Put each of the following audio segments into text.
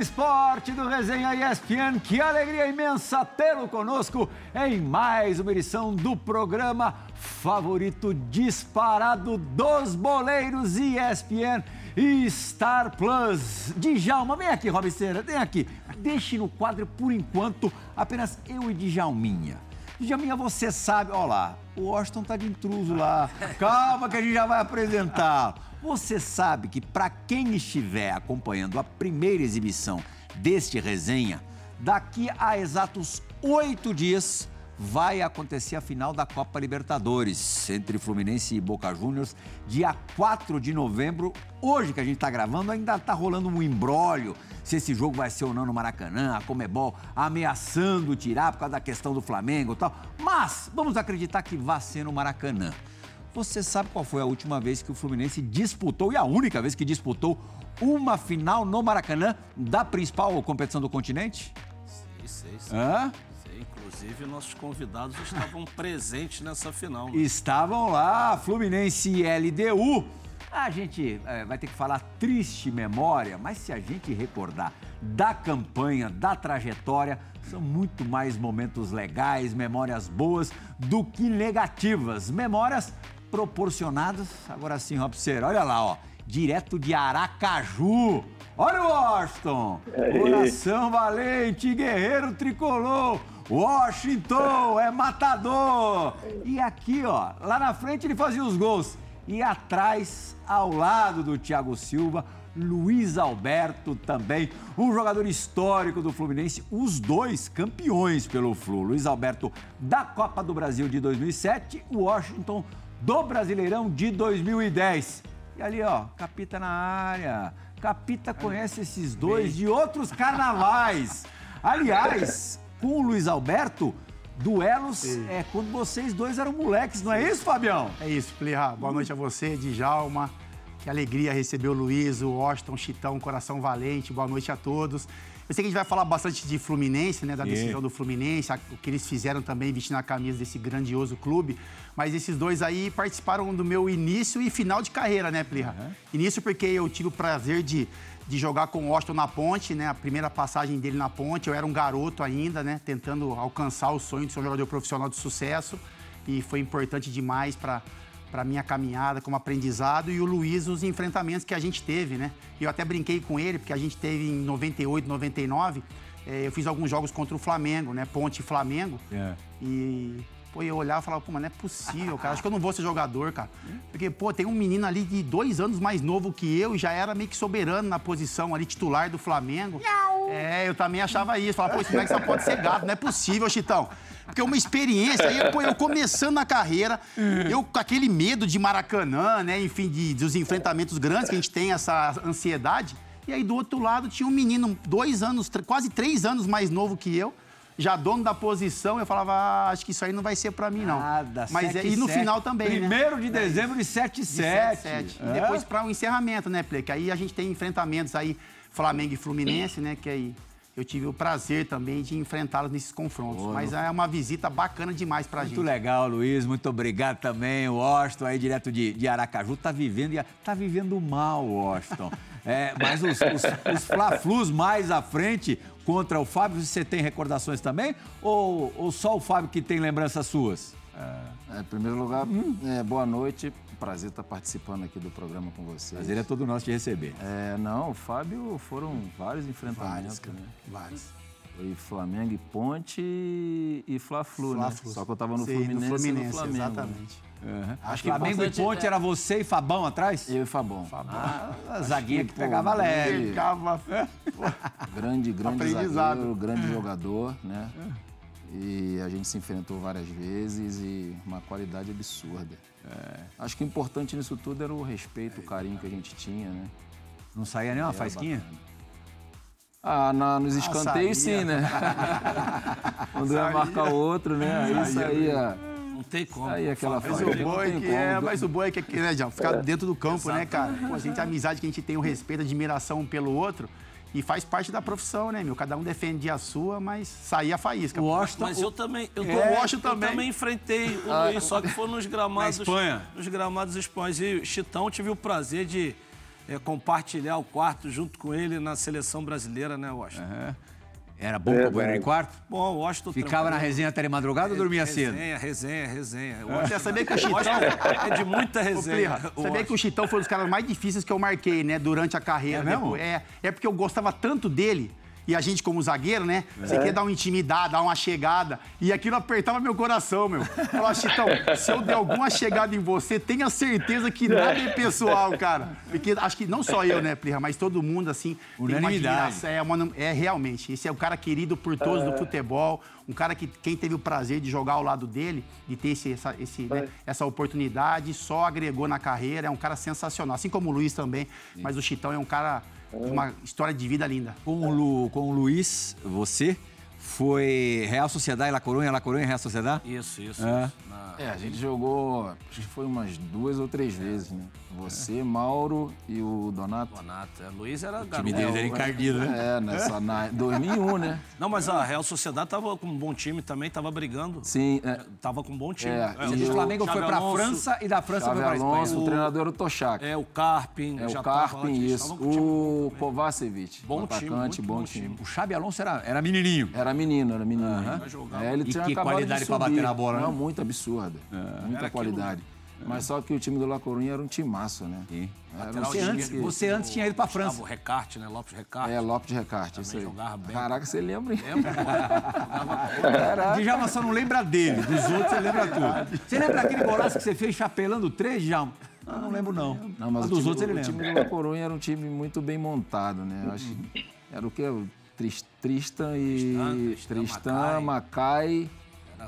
esporte do Resenha ESPN, que alegria imensa tê-lo conosco em mais uma edição do programa favorito disparado dos boleiros ESPN e Star Plus. Djalma, vem aqui, Robiceira, vem aqui. Deixe no quadro por enquanto apenas eu e Djalminha. Djalminha, você sabe, olha lá, o Washington tá de intruso lá. Calma que a gente já vai apresentar. Você sabe que para quem estiver acompanhando a primeira exibição deste resenha, daqui a exatos oito dias vai acontecer a final da Copa Libertadores entre Fluminense e Boca Juniors, dia 4 de novembro. Hoje que a gente está gravando, ainda está rolando um embrólio se esse jogo vai ser ou não no Maracanã, a Comebol ameaçando tirar por causa da questão do Flamengo e tal. Mas vamos acreditar que vai ser no Maracanã. Você sabe qual foi a última vez que o Fluminense disputou, e a única vez que disputou, uma final no Maracanã da principal competição do continente? Sim, sei, sim. Hã? Inclusive, nossos convidados estavam presentes nessa final. Né? Estavam lá, Fluminense e LDU. A gente é, vai ter que falar triste memória, mas se a gente recordar da campanha, da trajetória, são muito mais momentos legais, memórias boas do que negativas. Memórias proporcionadas, agora sim, Robson, olha lá, ó, direto de Aracaju. Olha o Washington! Coração valente, guerreiro tricolor! Washington é matador! E aqui, ó, lá na frente ele fazia os gols. E atrás, ao lado do Thiago Silva, Luiz Alberto também, um jogador histórico do Fluminense, os dois campeões pelo Flu. Luiz Alberto da Copa do Brasil de 2007, Washington do Brasileirão de 2010. E ali, ó, Capita na área. Capita conhece esses dois de outros carnavais. Aliás, com o Luiz Alberto, duelos é quando vocês dois eram moleques, não é isso, Fabião? É isso, Plirra. Boa noite a você, Djalma. Que alegria receber o Luiz, o Washington, Chitão, Coração Valente. Boa noite a todos. Eu sei que a gente vai falar bastante de Fluminense, né? Da decisão do Fluminense, o que eles fizeram também vestindo a camisa desse grandioso clube. Mas esses dois aí participaram do meu início e final de carreira, né, Plirra? Uhum. Início porque eu tive o prazer de de jogar com o Washington na ponte, né? A primeira passagem dele na ponte, eu era um garoto ainda, né? Tentando alcançar o sonho de ser um jogador profissional de sucesso. E foi importante demais para para minha caminhada como aprendizado e o Luiz os enfrentamentos que a gente teve, né? Eu até brinquei com ele porque a gente teve em 98, 99, eh, eu fiz alguns jogos contra o Flamengo, né? Ponte Flamengo. Yeah. É. E Pô, eu olhava e falava, pô, mas não é possível, cara. Acho que eu não vou ser jogador, cara. Porque, pô, tem um menino ali de dois anos mais novo que eu e já era meio que soberano na posição ali, titular do Flamengo. É, eu também achava isso. Falava, pô, esse moleque só pode ser gato, não é possível, Chitão. Porque é uma experiência, aí, pô, eu começando a carreira, eu com aquele medo de Maracanã, né, enfim, de, dos enfrentamentos grandes, que a gente tem essa ansiedade. E aí, do outro lado, tinha um menino, dois anos, quase três anos mais novo que eu, já dono da posição, eu falava, ah, acho que isso aí não vai ser para mim, não. Nada, Mas 7, é, e no 7. final também, né? Primeiro né? de dezembro de 7 7. É. E depois para o um encerramento, né, Ple? Que aí a gente tem enfrentamentos aí, Flamengo e Fluminense, né? Que aí eu tive o prazer também de enfrentá-los nesses confrontos. Mas é uma visita bacana demais pra muito gente. Muito legal, Luiz. Muito obrigado também. O Washington aí direto de, de Aracaju tá vivendo, tá vivendo mal, Washington. É, mas os, os, os Fla-Flus mais à frente contra o Fábio, você tem recordações também? Ou, ou só o Fábio que tem lembranças suas? É, em primeiro lugar, hum. é, boa noite. Prazer estar participando aqui do programa com vocês. Prazer é todo nosso te receber. É, não, o Fábio foram vários enfrentamentos. Vários, né? Vários. Foi Flamengo e Ponte e Fla-Flu, Fla né? Só que eu estava no, Fluminense, no Fluminense no Flamengo. Exatamente. Uhum. Acho que Flamengo e Ponte é... era você e Fabão atrás? Eu e Fabão. Fabão. Ah, a zaguinha que, que pegava leve. Pegava... grande, grande zagueiro, grande jogador, né? E a gente se enfrentou várias vezes e uma qualidade absurda. É. Acho que o importante nisso tudo era o respeito, o carinho que a gente tinha, né? Não saía nem uma faisquinha? Bacana. Ah, na, nos escanteios sim, né? Quando ia marcar o outro, né? Aí saía não tem como. Aí aquela mas o boi que é, mas o boi é que né, John, ficar é. dentro do campo, né, cara? Pô, a gente a amizade que a gente tem, o respeito, a admiração um pelo outro. E faz parte da profissão, né, meu? Cada um defende a sua, mas sair a faísca. O Washington, mas eu também, eu, tô, é, Washington eu também. também enfrentei o Luiz, só que foi nos gramados, Na Espanha. nos gramados espanhóis. E Chitão tive o prazer de é, compartilhar o quarto junto com ele na seleção brasileira, né, Washington? Uhum. Era bom é, companheiro de quarto? Bom, o Washington... Ficava na resenha até de madrugada ou dormia resenha, cedo? Resenha, resenha, resenha. Você sabia que o Chitão... é de muita resenha. Você sabia que o Chitão foi um dos caras mais difíceis que eu marquei, né, durante a carreira. É mesmo? É, é porque eu gostava tanto dele e a gente, como zagueiro, né? Você quer dar uma intimidade, dar uma chegada. E aquilo apertava meu coração, meu. Falava, Chitão, se eu der alguma chegada em você, tenha certeza que nada é pessoal, cara. Porque acho que não só eu, né, Plirra, mas todo mundo, assim, Unanimidade. É, uma, é realmente. Esse é o cara querido por todos do futebol. Um cara que quem teve o prazer de jogar ao lado dele, de ter esse, essa, esse, né, essa oportunidade, só agregou na carreira. É um cara sensacional. Assim como o Luiz também. Mas o Chitão é um cara uma história de vida linda. Com o, Lu, com o Luiz, você foi Real Sociedade, La Coruña, La Coruña, Real Sociedade? Isso, isso. É. isso. Na... é, a gente jogou, acho que foi umas duas ou três vezes, né? Você, Mauro e o Donato. Donato. É, Luiz era O time deles era encardido, né? É, nessa, na 2001, né? Não, mas a Real Sociedade tava com um bom time também, tava brigando. Sim. É, Tava com um bom time. É, Você e o o Flamengo foi pra Alonso, França e da França Xavi foi pra Alonso, Espanha. o treinador era o Toshak. É, o Carpin. É, o Carpin, isso. O. Kovacevic, Bom time, atacante, bom time. O Xabi Alonso era, menininho. Era menino, era menino. É, ele E tinha que qualidade subir. bater na bola, né? Não, muito absurda. Muita Era qualidade. Mas só que o time do La Coruña era um timaço, né? Sim. Um Você time antes, que- você antes tinha ido pra Gustavo França. Recarte, né? Lopes Recarte. É, Lopes de Recarte, isso aí. jogava bem. Caraca, você lembra, hein? Lembra? pô? Jogava O Djalma só não lembra dele, dos outros você lembra tudo. Você lembra aquele golaço que você fez chapelando três, Djalma? Não, não lembro não. Não, mas Mas o dos time, outros ele o lembra. time do La Coruña era um time muito bem montado, né? Eu acho que era o quê? O Tris- Tristan e... Tristan, Tristan, Macai...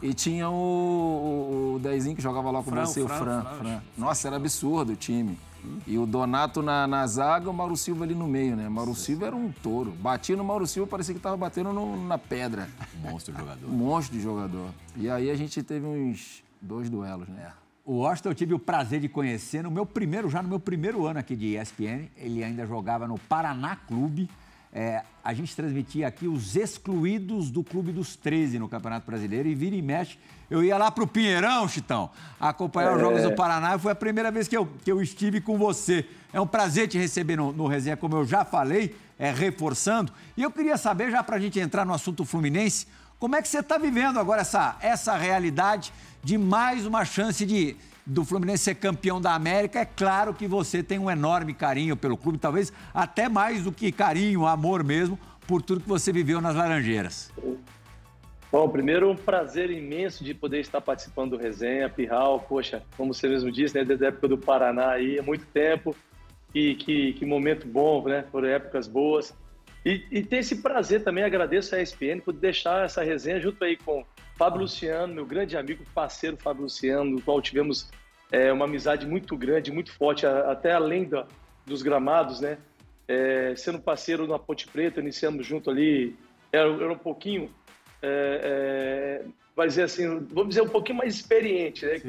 E tinha o, o, o Dezinho que jogava lá com Fran, você, o Fran, Fran, Fran. Fran. Nossa, era absurdo o time. E o Donato na, na zaga, o Mauro Silva ali no meio, né? Mauro Silva era um touro. Batia no Mauro Silva, parecia que tava batendo no- na pedra. Monstro jogador. Um monstro de jogador. E aí a gente teve uns dois duelos, né? O Washington eu tive o prazer de conhecer no meu primeiro, já no meu primeiro ano aqui de ESPN. Ele ainda jogava no Paraná Clube. É, a gente transmitia aqui os excluídos do Clube dos 13 no Campeonato Brasileiro e vira e mexe. Eu ia lá pro Pinheirão, Chitão, acompanhar os jogos do Paraná e foi a primeira vez que eu, que eu estive com você. É um prazer te receber no, no Resenha, como eu já falei, é, reforçando. E eu queria saber, já para a gente entrar no assunto Fluminense, como é que você está vivendo agora essa, essa realidade de mais uma chance de do Fluminense ser campeão da América? É claro que você tem um enorme carinho pelo clube, talvez até mais do que carinho, amor mesmo, por tudo que você viveu nas Laranjeiras. Bom, primeiro um prazer imenso de poder estar participando do Resenha, Pirral, poxa, como você mesmo disse, né, desde a época do Paraná aí, há muito tempo, e que, que momento bom, né, foram épocas boas. E, e ter esse prazer também, agradeço a ESPN por deixar essa resenha junto aí com Fábio Luciano, meu grande amigo, parceiro Fábio Luciano, no qual tivemos é, uma amizade muito grande, muito forte, até além da, dos gramados, né, é, sendo parceiro na Ponte Preta, iniciamos junto ali, era, era um pouquinho é, é, vai dizer assim, vamos dizer, um pouquinho mais experiente, né?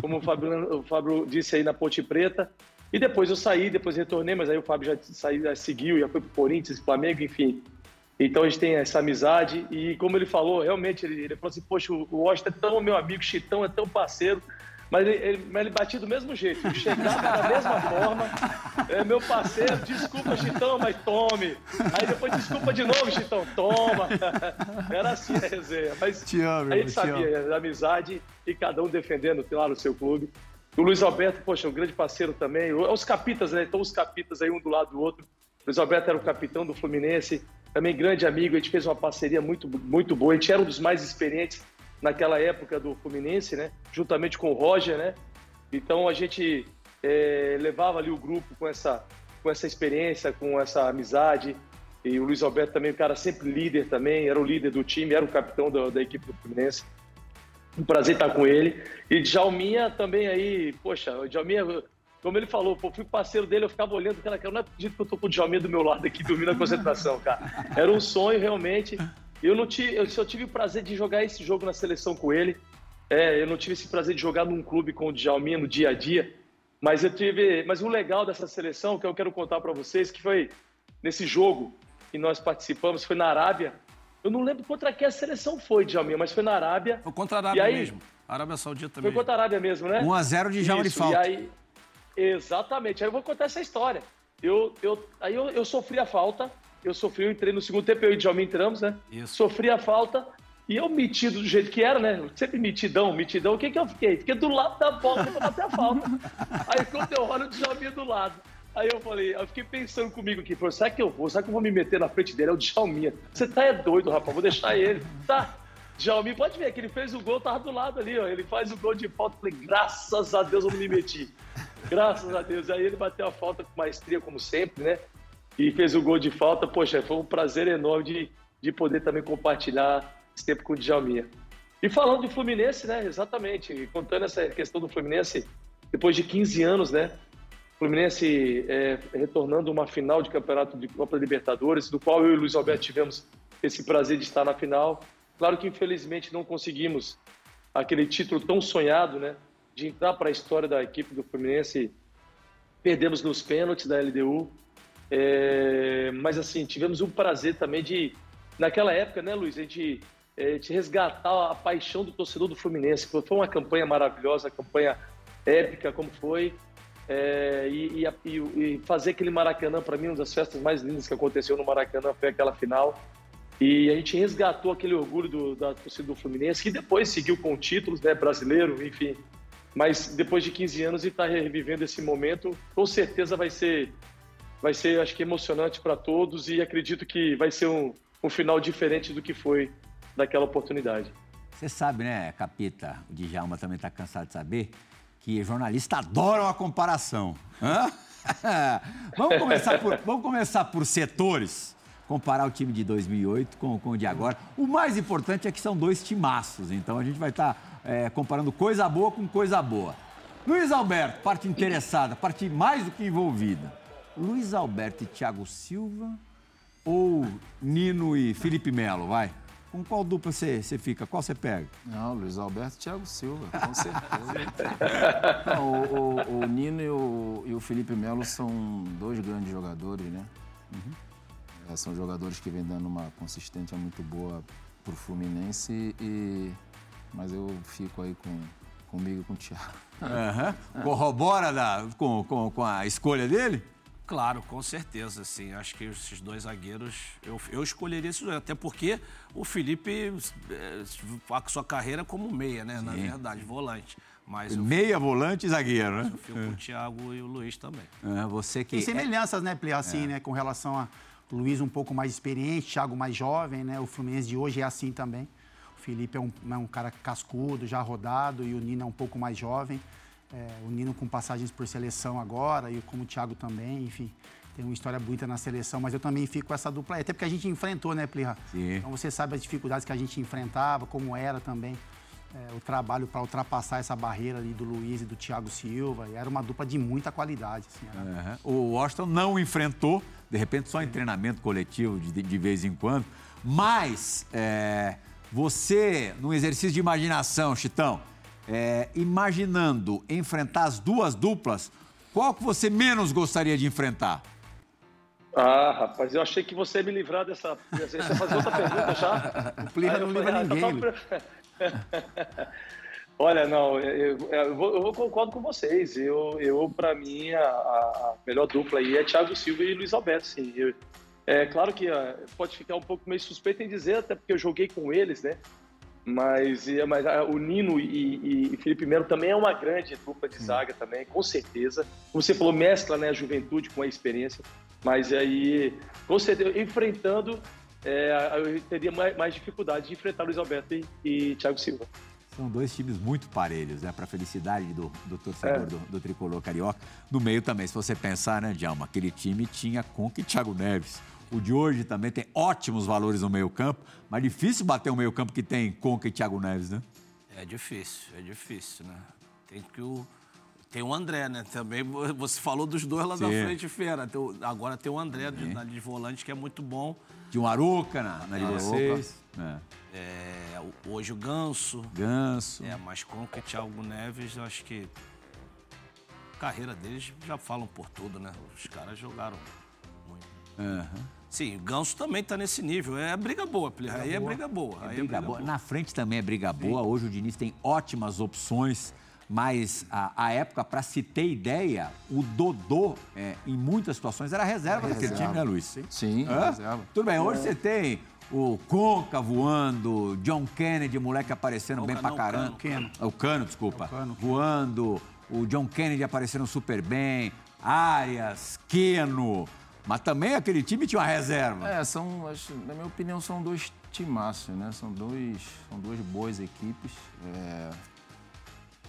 Como o Fábio, o Fábio disse aí na Ponte Preta. E depois eu saí, depois retornei, mas aí o Fábio já saiu, já seguiu, já foi pro Corinthians, Flamengo, enfim. Então a gente tem essa amizade e como ele falou, realmente ele, ele falou assim, poxa, o Washington é tão meu amigo, Chitão é tão parceiro, mas ele, ele, mas ele batia do mesmo jeito, chegava da mesma forma, é meu parceiro, desculpa Chitão, mas tome. Aí depois desculpa de novo, Chitão, toma. Era assim a resenha, mas Te amo, a gente te sabia a amizade e cada um defendendo, claro, o seu clube. O Luiz Alberto, poxa, um grande parceiro também. Os capitas, né? Então os capitas aí um do lado do outro. O Luiz Alberto era o capitão do Fluminense, também grande amigo. A gente fez uma parceria muito, muito boa. A gente era um dos mais experientes naquela época do Fluminense, né? Juntamente com o Roger, né? Então a gente eh, levava ali o grupo com essa, com essa experiência, com essa amizade. E o Luiz Alberto também, um cara sempre líder também, era o líder do time, era o capitão da, da equipe do Fluminense. Um prazer estar com ele. E Djalminha também aí, poxa, o Djalminha, como ele falou, pô, fui parceiro dele, eu ficava olhando aquela cara, não acredito que eu tô com o Djalminha do meu lado aqui, dormindo na concentração, cara. Era um sonho, realmente. Eu não tive, eu só tive o prazer de jogar esse jogo na seleção com ele. É, eu não tive esse prazer de jogar num clube com o Djalminha no dia a dia. Mas eu tive, mas o legal dessa seleção que eu quero contar para vocês que foi nesse jogo que nós participamos, foi na Arábia. Eu não lembro contra que a seleção foi, Djalminha, mas foi na Arábia. Foi contra a Arábia aí? mesmo. Arábia Saudita Foi mesmo. contra a Arábia mesmo, né? 1 a 0 de Djalma de falta. E aí, exatamente. Aí eu vou contar essa história. eu, eu, aí eu, eu sofri a falta, eu sofri, eu entrei no segundo tempo, eu e o Djalma entramos, né? Isso. Sofri a falta, e eu metido do jeito que era, né? Sempre mitidão, mitidão. O que que eu fiquei? Fiquei do lado da bola pra bater a falta. Aí quando eu olho, o Djalminha do lado. Aí eu falei, eu fiquei pensando comigo aqui, falei, será que eu vou? Será que eu vou me meter na frente dele? É o Djalminha. Você tá é doido, rapaz, vou deixar ele. Tá. Djalminha, pode ver que ele fez o gol, tava do lado ali, ó. Ele faz o gol de falta. falei, graças a Deus eu não me meti. Graças a Deus. Aí ele bateu a falta com maestria, como sempre, né? E fez o gol de falta. Poxa, foi um prazer enorme de, de poder também compartilhar esse tempo com o Djalminha. E falando de Fluminense, né? Exatamente. Contando essa questão do Fluminense, depois de 15 anos, né? Fluminense é, retornando uma final de campeonato de Copa Libertadores, do qual eu e o Luiz Alberto tivemos esse prazer de estar na final. Claro que infelizmente não conseguimos aquele título tão sonhado, né? De entrar para a história da equipe do Fluminense. Perdemos nos pênaltis da LDU. É, mas assim, tivemos o prazer também de, naquela época, né, Luiz, a gente é, de resgatar a paixão do torcedor do Fluminense. Foi uma campanha maravilhosa, campanha épica como foi. É, e, e, e, fazer aquele Maracanã, para mim, uma das festas mais lindas que aconteceu no Maracanã foi aquela final. E a gente resgatou aquele orgulho do, da torcida do Fluminense, que depois seguiu com títulos, né, brasileiro, enfim. Mas depois de 15 anos e estar tá revivendo esse momento, com certeza vai ser, vai ser, acho que emocionante para todos e acredito que vai ser um, um final diferente do que foi daquela oportunidade. Você sabe, né, Capita, o Djalma também está cansado de saber, que jornalistas adoram a comparação. vamos, começar por, vamos começar por setores, comparar o time de 2008 com, com o de agora. O mais importante é que são dois timaços, então a gente vai estar tá, é, comparando coisa boa com coisa boa. Luiz Alberto, parte interessada, parte mais do que envolvida. Luiz Alberto e Thiago Silva ou Nino e Felipe Melo, vai? Com qual dupla você, você fica? Qual você pega? Não, Luiz Alberto e Thiago Silva, com certeza. Não, o, o, o, Nino e o, e o, Felipe Melo são dois grandes jogadores, né? Uhum. É, são jogadores que vêm dando uma consistência muito boa para o Fluminense, e, mas eu fico aí com, comigo e com o Thiago. Uhum. Corrobora da, com, com, com a escolha dele? Claro, com certeza, assim. Acho que esses dois zagueiros, eu, eu escolheria esses dois, até porque o Felipe é, a sua carreira como meia, né? Sim. Na verdade, volante. Mas meia, volante e zagueiro, né? Eu fico é. com o Thiago e o Luiz também. É, você que... Tem semelhanças, né, Pli, assim, é. né? Com relação a Luiz um pouco mais experiente, Thiago mais jovem, né? O Fluminense de hoje é assim também. O Felipe é um, é um cara cascudo, já rodado, e o Nino é um pouco mais jovem. É, o Nino com passagens por seleção agora, e como o Thiago também, enfim. Tem uma história bonita na seleção, mas eu também fico com essa dupla. Até porque a gente enfrentou, né, Plirra? Sim. Então você sabe as dificuldades que a gente enfrentava, como era também é, o trabalho para ultrapassar essa barreira ali do Luiz e do Thiago Silva. E era uma dupla de muita qualidade. Assim, uhum. O Washington não enfrentou, de repente só em treinamento coletivo de, de vez em quando. Mas é, você, num exercício de imaginação, Chitão, é, imaginando enfrentar as duas duplas, qual que você menos gostaria de enfrentar? Ah, rapaz, eu achei que você ia me livrar dessa. Você ia fazer outra pergunta já? O Plirra não livra ah, ninguém. Olha, não, eu, eu, vou, eu, concordo com vocês. Eu, eu para mim, a, a, melhor dupla aí é Thiago Silva e Luiz Alberto, sim. Eu, é claro que uh, pode ficar um pouco meio suspeito em dizer, até porque eu joguei com eles, né? Mas, mas ah, o Nino e, e, Felipe Melo também é uma grande dupla de zaga também, com certeza. Como você falou, mescla né, a juventude com a experiência. Mas aí, com certeza, enfrentando, é, eu teria mais, mais, dificuldade de enfrentar Luiz Alberto e, e Thiago Silva. São dois times muito parelhos, né? Para a felicidade do, do torcedor é. do, do, tricolor carioca. No meio também, se você pensar, né, Djalma? Aquele time tinha Conca e Thiago Neves. O de hoje também tem ótimos valores no meio-campo, mas difícil bater um meio-campo que tem Conca e Thiago Neves, né? É difícil, é difícil, né? Tem que o. Tem o André, né? Também você falou dos dois lá Sim. da frente, Fera. Agora tem o André de, na de volante, que é muito bom. De um Aruca na, na de vocês. É. É, hoje o Ganso. Ganso. É, mas com o Thiago Neves, eu acho que a carreira deles já falam por tudo, né? Os caras jogaram muito. Uhum. Sim, o Ganso também está nesse nível. É briga boa, briga aí é boa. é briga boa. É, briga, é briga boa. boa. Na frente também é briga boa. Hoje o Diniz tem ótimas opções Mas a, a época, para se ter ideia, o Dodô, é, em muitas situações, era reserva daquele time, né, Luiz? Sim, Sim reserva. Tudo bem, hoje você tem o Conca voando, John Kennedy, moleque aparecendo Conca, bem pra não, caramba. Cano. O Cano, desculpa. O Cano. Voando, o John Kennedy aparecendo super bem, Arias, Keno. Mas também aquele time tinha uma reserva. É, são, na minha opinião, são dois timaços, né? São, dois, são duas boas equipes. É,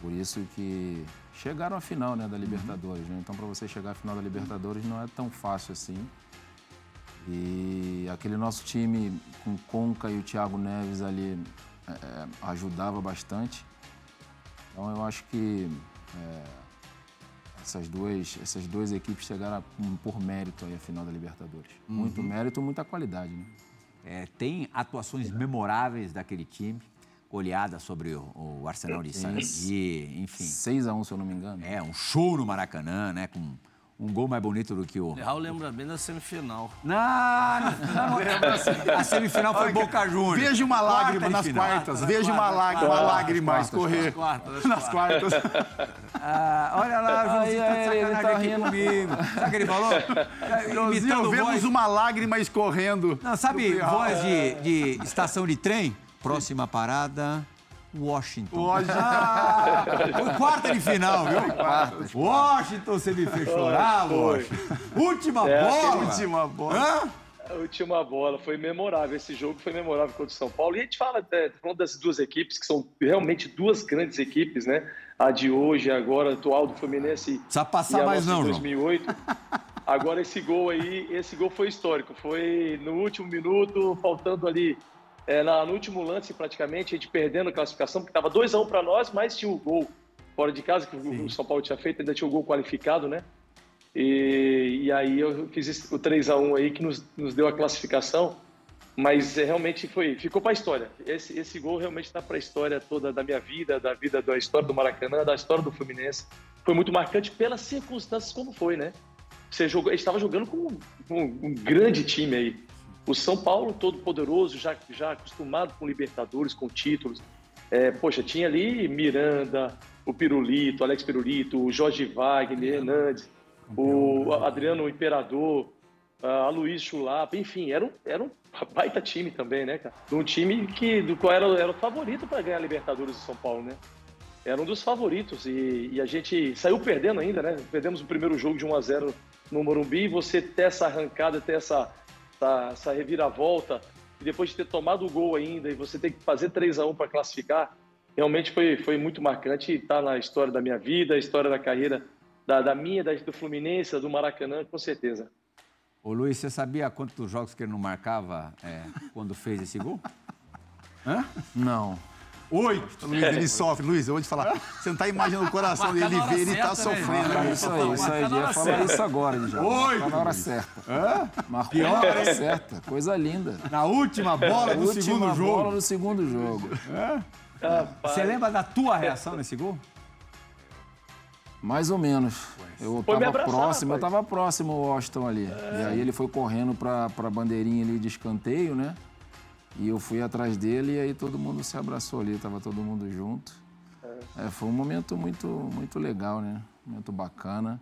por isso que chegaram à final né, da Libertadores. Né? Então, para você chegar à final da Libertadores não é tão fácil assim. E aquele nosso time com Conca e o Thiago Neves ali é, é, ajudava bastante. Então eu acho que é, essas, duas, essas duas equipes chegaram por mérito aí à final da Libertadores. Uhum. Muito mérito, muita qualidade. Né? É, tem atuações memoráveis daquele time goleada sobre o, o Arsenal de Sarandi, enfim. 6 a 1 se eu não me engano. É, um show no Maracanã, né? Com um gol mais bonito do que o. Raul lembra bem da semifinal. Não, não, não lembra. A semifinal foi Boca Juniors. Veja uma lágrima nas quartas. Veja uma lágrima, uma lágrima escorrer. Nas quartas. Ah, olha lá, Joãozinho tá de sacanagem tá aqui comigo. Sabe o que ele falou? Joãozinho, vemos voz... uma lágrima escorrendo. Não, sabe voz de, de estação de trem? Próxima parada. Washington. Washington. Ah, foi quarta de final, viu? Quarta. Washington, você me fez chorar, Washington. Última é, bola. Última bola. Hã? A última bola foi memorável. Esse jogo foi memorável contra o São Paulo. E a gente fala é, falando das duas equipes, que são realmente duas grandes equipes, né? A de hoje, agora, atual do Fluminense. Precisa passar mais, não, 2008. João. Agora, esse gol aí, esse gol foi histórico. Foi no último minuto, faltando ali é, no último lance, praticamente, a gente perdendo a classificação, porque estava 2x1 um para nós, mas tinha o gol fora de casa, que Sim. o São Paulo tinha feito, ainda tinha o gol qualificado, né? E, e aí eu fiz o 3x1 aí que nos, nos deu a classificação, mas é, realmente foi, ficou para a história. Esse, esse gol realmente está para a história toda da minha vida, da vida da história do Maracanã, da história do Fluminense. Foi muito marcante pelas circunstâncias como foi, né? Você jogou, estava jogando com um, um, um grande time aí. O São Paulo, todo poderoso, já, já acostumado com Libertadores, com títulos. É, poxa, tinha ali Miranda, o Pirulito, Alex Pirulito, o Jorge Wagner, Hernandes, o Adriano Imperador, a Luiz Chulapa, enfim, era um, era um baita time também, né, cara? Um time que, do qual era, era o favorito para ganhar a Libertadores do São Paulo, né? Era um dos favoritos e, e, a gente saiu perdendo ainda, né? Perdemos o primeiro jogo de 1 a 0 no Morumbi e você ter essa arrancada, ter essa essa, essa reviravolta, e depois de ter tomado o gol ainda, e você ter que fazer 3 a 1 para classificar, realmente foi, foi muito marcante e está na história da minha vida, a história da carreira da, da minha, da, do Fluminense, do Maracanã, com certeza. Ô Luiz, você sabia quantos jogos que ele não marcava é, quando fez esse gol? Hã? Não. Oito. Luiz, ele sofre. Luiz, eu vou te falar. Você não está imaginando o coração dele ver, ele está né, sofrendo. Né? Isso aí, isso aí. Já fala isso agora, já. Oito. Tá na hora certa. Hã? Marcou na hora certa. Coisa linda. Na última bola do última segundo jogo. bola do segundo jogo. Você lembra da tua reação nesse gol? Mais ou menos. Eu estava próximo, eu estava próximo ao Washington ali. É. E aí ele foi correndo para a bandeirinha ali de escanteio, né? E eu fui atrás dele e aí todo mundo se abraçou ali, estava todo mundo junto. É. É, foi um momento muito, muito legal, né? Um momento bacana.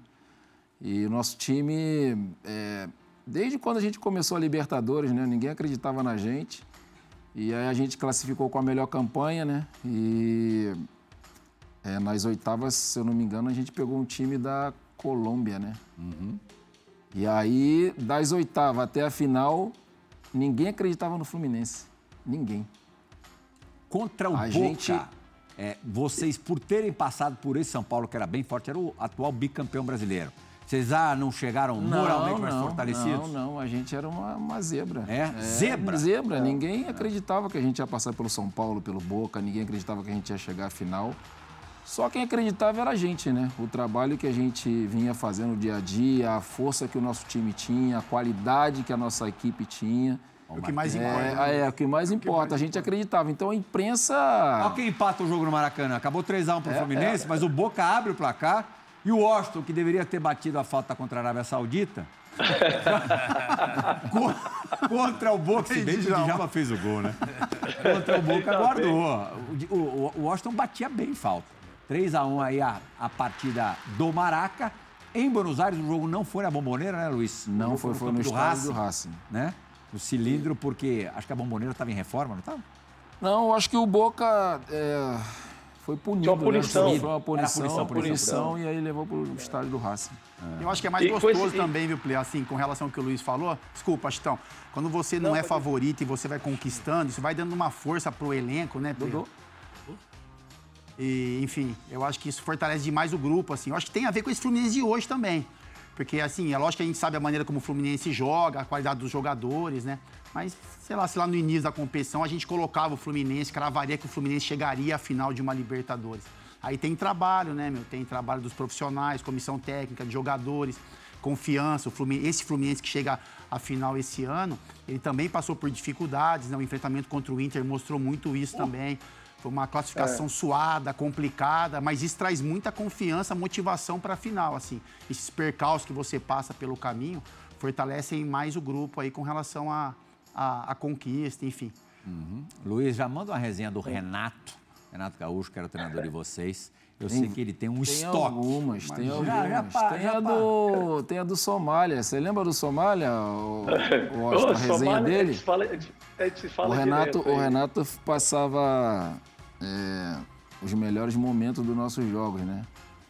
E o nosso time, é, desde quando a gente começou a Libertadores, né? Ninguém acreditava na gente. E aí a gente classificou com a melhor campanha, né? E é, nas oitavas, se eu não me engano, a gente pegou um time da Colômbia, né? Uhum. E aí, das oitavas até a final, Ninguém acreditava no Fluminense. Ninguém. Contra o a Boca, gente... é, vocês, por terem passado por esse São Paulo, que era bem forte, era o atual bicampeão brasileiro. Vocês ah, não chegaram moralmente não, mais não, fortalecidos? Não, não. A gente era uma, uma zebra. É? é? Zebra? Zebra. É. Ninguém acreditava que a gente ia passar pelo São Paulo, pelo Boca. Ninguém acreditava que a gente ia chegar à final. Só quem acreditava era a gente, né? O trabalho que a gente vinha fazendo dia a dia, a força que o nosso time tinha, a qualidade que a nossa equipe tinha. É o que mais importa. É, né? é, o que mais importa. a gente acreditava. Então a imprensa. Olha quem empata o jogo no Maracanã. Acabou 3x1 pro é, Fluminense, é. mas o Boca abre o placar. E o Washington, que deveria ter batido a falta contra a Arábia Saudita, contra o Boca, se bem que o Djalma fez o gol, né? Contra o Boca, guardou. O, o, o Washington batia bem falta. 3 a 1 aí a, a partida do Maraca. Em Buenos Aires o jogo não foi na bomboneira, né, Luiz? Não, foi, foi no, no estádio do Racing. Né? O cilindro, porque acho que a bomboneira estava em reforma, não estava? Não, acho que o Boca é, foi punido. Tinha uma punição. Né? Foi uma punição, punição, punição, punição, e aí levou para o estádio do Racing. É. Eu acho que é mais e gostoso esse... também, viu, Ple? Assim, com relação ao que o Luiz falou. Desculpa, Chitão. Quando você não, não é favorito e você vai conquistando, isso vai dando uma força pro elenco, né, Ple? E, enfim, eu acho que isso fortalece demais o grupo, assim. Eu acho que tem a ver com esse Fluminense de hoje também. Porque, assim, é lógico que a gente sabe a maneira como o Fluminense joga, a qualidade dos jogadores, né? Mas, sei lá, se lá no início da competição a gente colocava o Fluminense, cravaria que o Fluminense chegaria à final de uma Libertadores. Aí tem trabalho, né, meu? Tem trabalho dos profissionais, comissão técnica, de jogadores, confiança. O Fluminense, esse Fluminense que chega à final esse ano, ele também passou por dificuldades, né? O enfrentamento contra o Inter mostrou muito isso também. Foi uma classificação é. suada, complicada, mas isso traz muita confiança, motivação para a final, assim. Esses percalços que você passa pelo caminho fortalecem mais o grupo aí com relação à a, a, a, conquista, enfim. Uhum. Luiz, já manda uma resenha do Renato, Renato Gaúcho, que era o treinador de vocês. Eu tem, sei que ele tem um tem estoque. Algumas, tem algumas, já, já tem, já a do, tem a do Somália. Você lembra do Somália? O, o, a resenha Somália, dele? A gente fala, a gente fala o, Renato, o Renato passava é, os melhores momentos dos nossos jogos, né?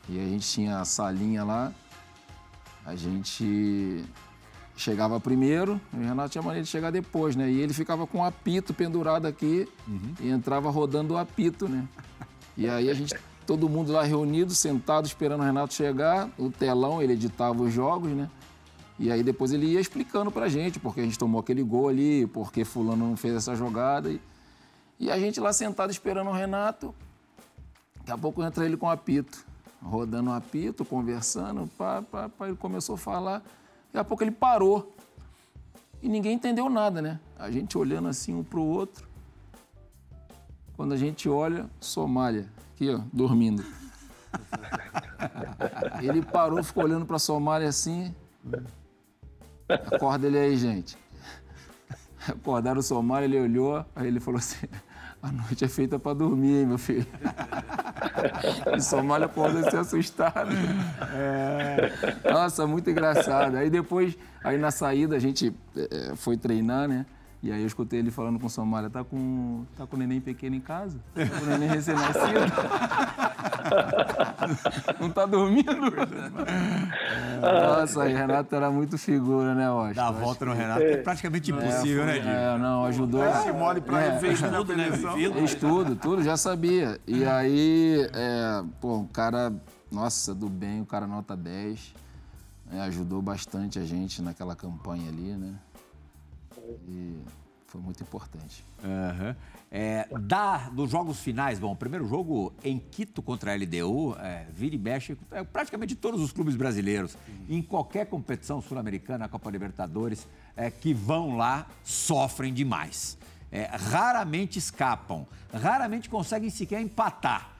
E a gente tinha a salinha lá, a gente chegava primeiro, e o Renato tinha maneira de chegar depois, né? E ele ficava com o apito pendurado aqui uhum. e entrava rodando o apito, né? E aí a gente, todo mundo lá reunido, sentado, esperando o Renato chegar, o telão, ele editava os jogos, né? E aí depois ele ia explicando pra gente porque a gente tomou aquele gol ali, porque fulano não fez essa jogada. E e a gente lá sentado esperando o Renato. Daqui a pouco entra ele com o apito, rodando o apito, conversando. Pá, pá, pá, ele começou a falar. Daqui a pouco ele parou. E ninguém entendeu nada, né? A gente olhando assim um para o outro. Quando a gente olha, Somália, aqui ó, dormindo. Ele parou, ficou olhando para Somália assim. Acorda ele aí, gente. Acordaram o Somália, ele olhou, aí ele falou assim: a noite é feita para dormir, hein, meu filho? e Somália pode ser assustado. É... Nossa, muito engraçado. Aí depois, aí na saída, a gente é, foi treinar, né? E aí eu escutei ele falando com o Somália, tá com, tá com o neném pequeno em casa? Tá com o neném recém-nascido? Não tá dormindo? Nossa, aí Renato era muito figura, né, Washington? Dar a volta no Renato é praticamente impossível, é, né, Diego? É, não, ajudou. Esse mole pra é, fez tudo, né? Fez tudo, tudo, já sabia. E aí, é, pô, o cara, nossa, do bem, o cara nota 10. É, ajudou bastante a gente naquela campanha ali, né? E foi muito importante. Uhum. É, da, jogos finais, bom, primeiro jogo em Quito contra a LDU, é, vira e mexe é, praticamente todos os clubes brasileiros, em qualquer competição sul-americana, Copa Libertadores, é, que vão lá, sofrem demais. É, raramente escapam, raramente conseguem sequer empatar.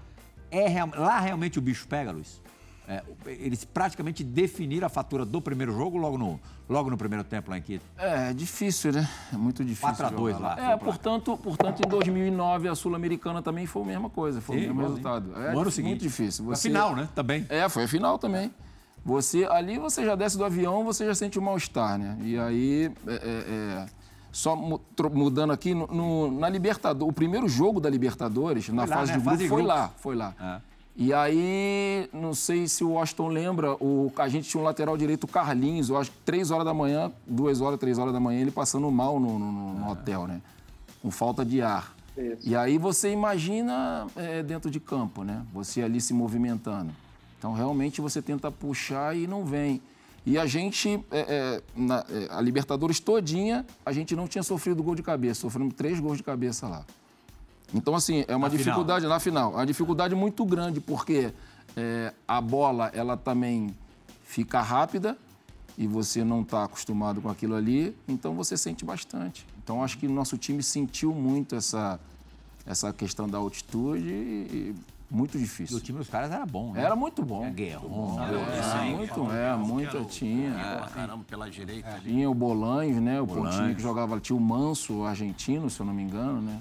É, lá realmente o bicho pega, Luiz? É, eles praticamente definiram a fatura do primeiro jogo logo no, logo no primeiro tempo lá em Quito. É, é difícil, né? É muito difícil. 4 a 2 lá. É, portanto, portanto, em 2009 a Sul-Americana também foi a mesma coisa, foi Sim, o mesmo resultado. É, no ano muito seguinte. difícil. Você... A final, né? Também. É, foi a final também. Você, ali você já desce do avião, você já sente o um mal-estar, né? E aí, é, é, é só mudando aqui, no, no, na Libertadores, o primeiro jogo da Libertadores, na lá, fase né? de grupo, fase foi lá, foi lá. É. E aí, não sei se o Washington lembra, o, a gente tinha um lateral direito, Carlinhos, eu acho que três horas da manhã, duas horas, três horas da manhã, ele passando mal no, no, no hotel, né? Com falta de ar. Isso. E aí você imagina é, dentro de campo, né? Você ali se movimentando. Então, realmente, você tenta puxar e não vem. E a gente, é, é, na, é, a Libertadores todinha, a gente não tinha sofrido gol de cabeça. Sofremos três gols de cabeça lá. Então, assim, é uma na dificuldade final. na final. É uma dificuldade muito grande, porque é, a bola, ela também fica rápida e você não está acostumado com aquilo ali, então você sente bastante. Então, acho que o nosso time sentiu muito essa, essa questão da altitude e, Muito difícil. E o time dos caras era bom, né? Era muito bom. É, Guerrão, é, muito, é, muito tinha. É, caramba, pela direita ali. Tinha o Bolanhos, né? O Pontinho que jogava, tinha o Manso, o argentino, se eu não me engano, né?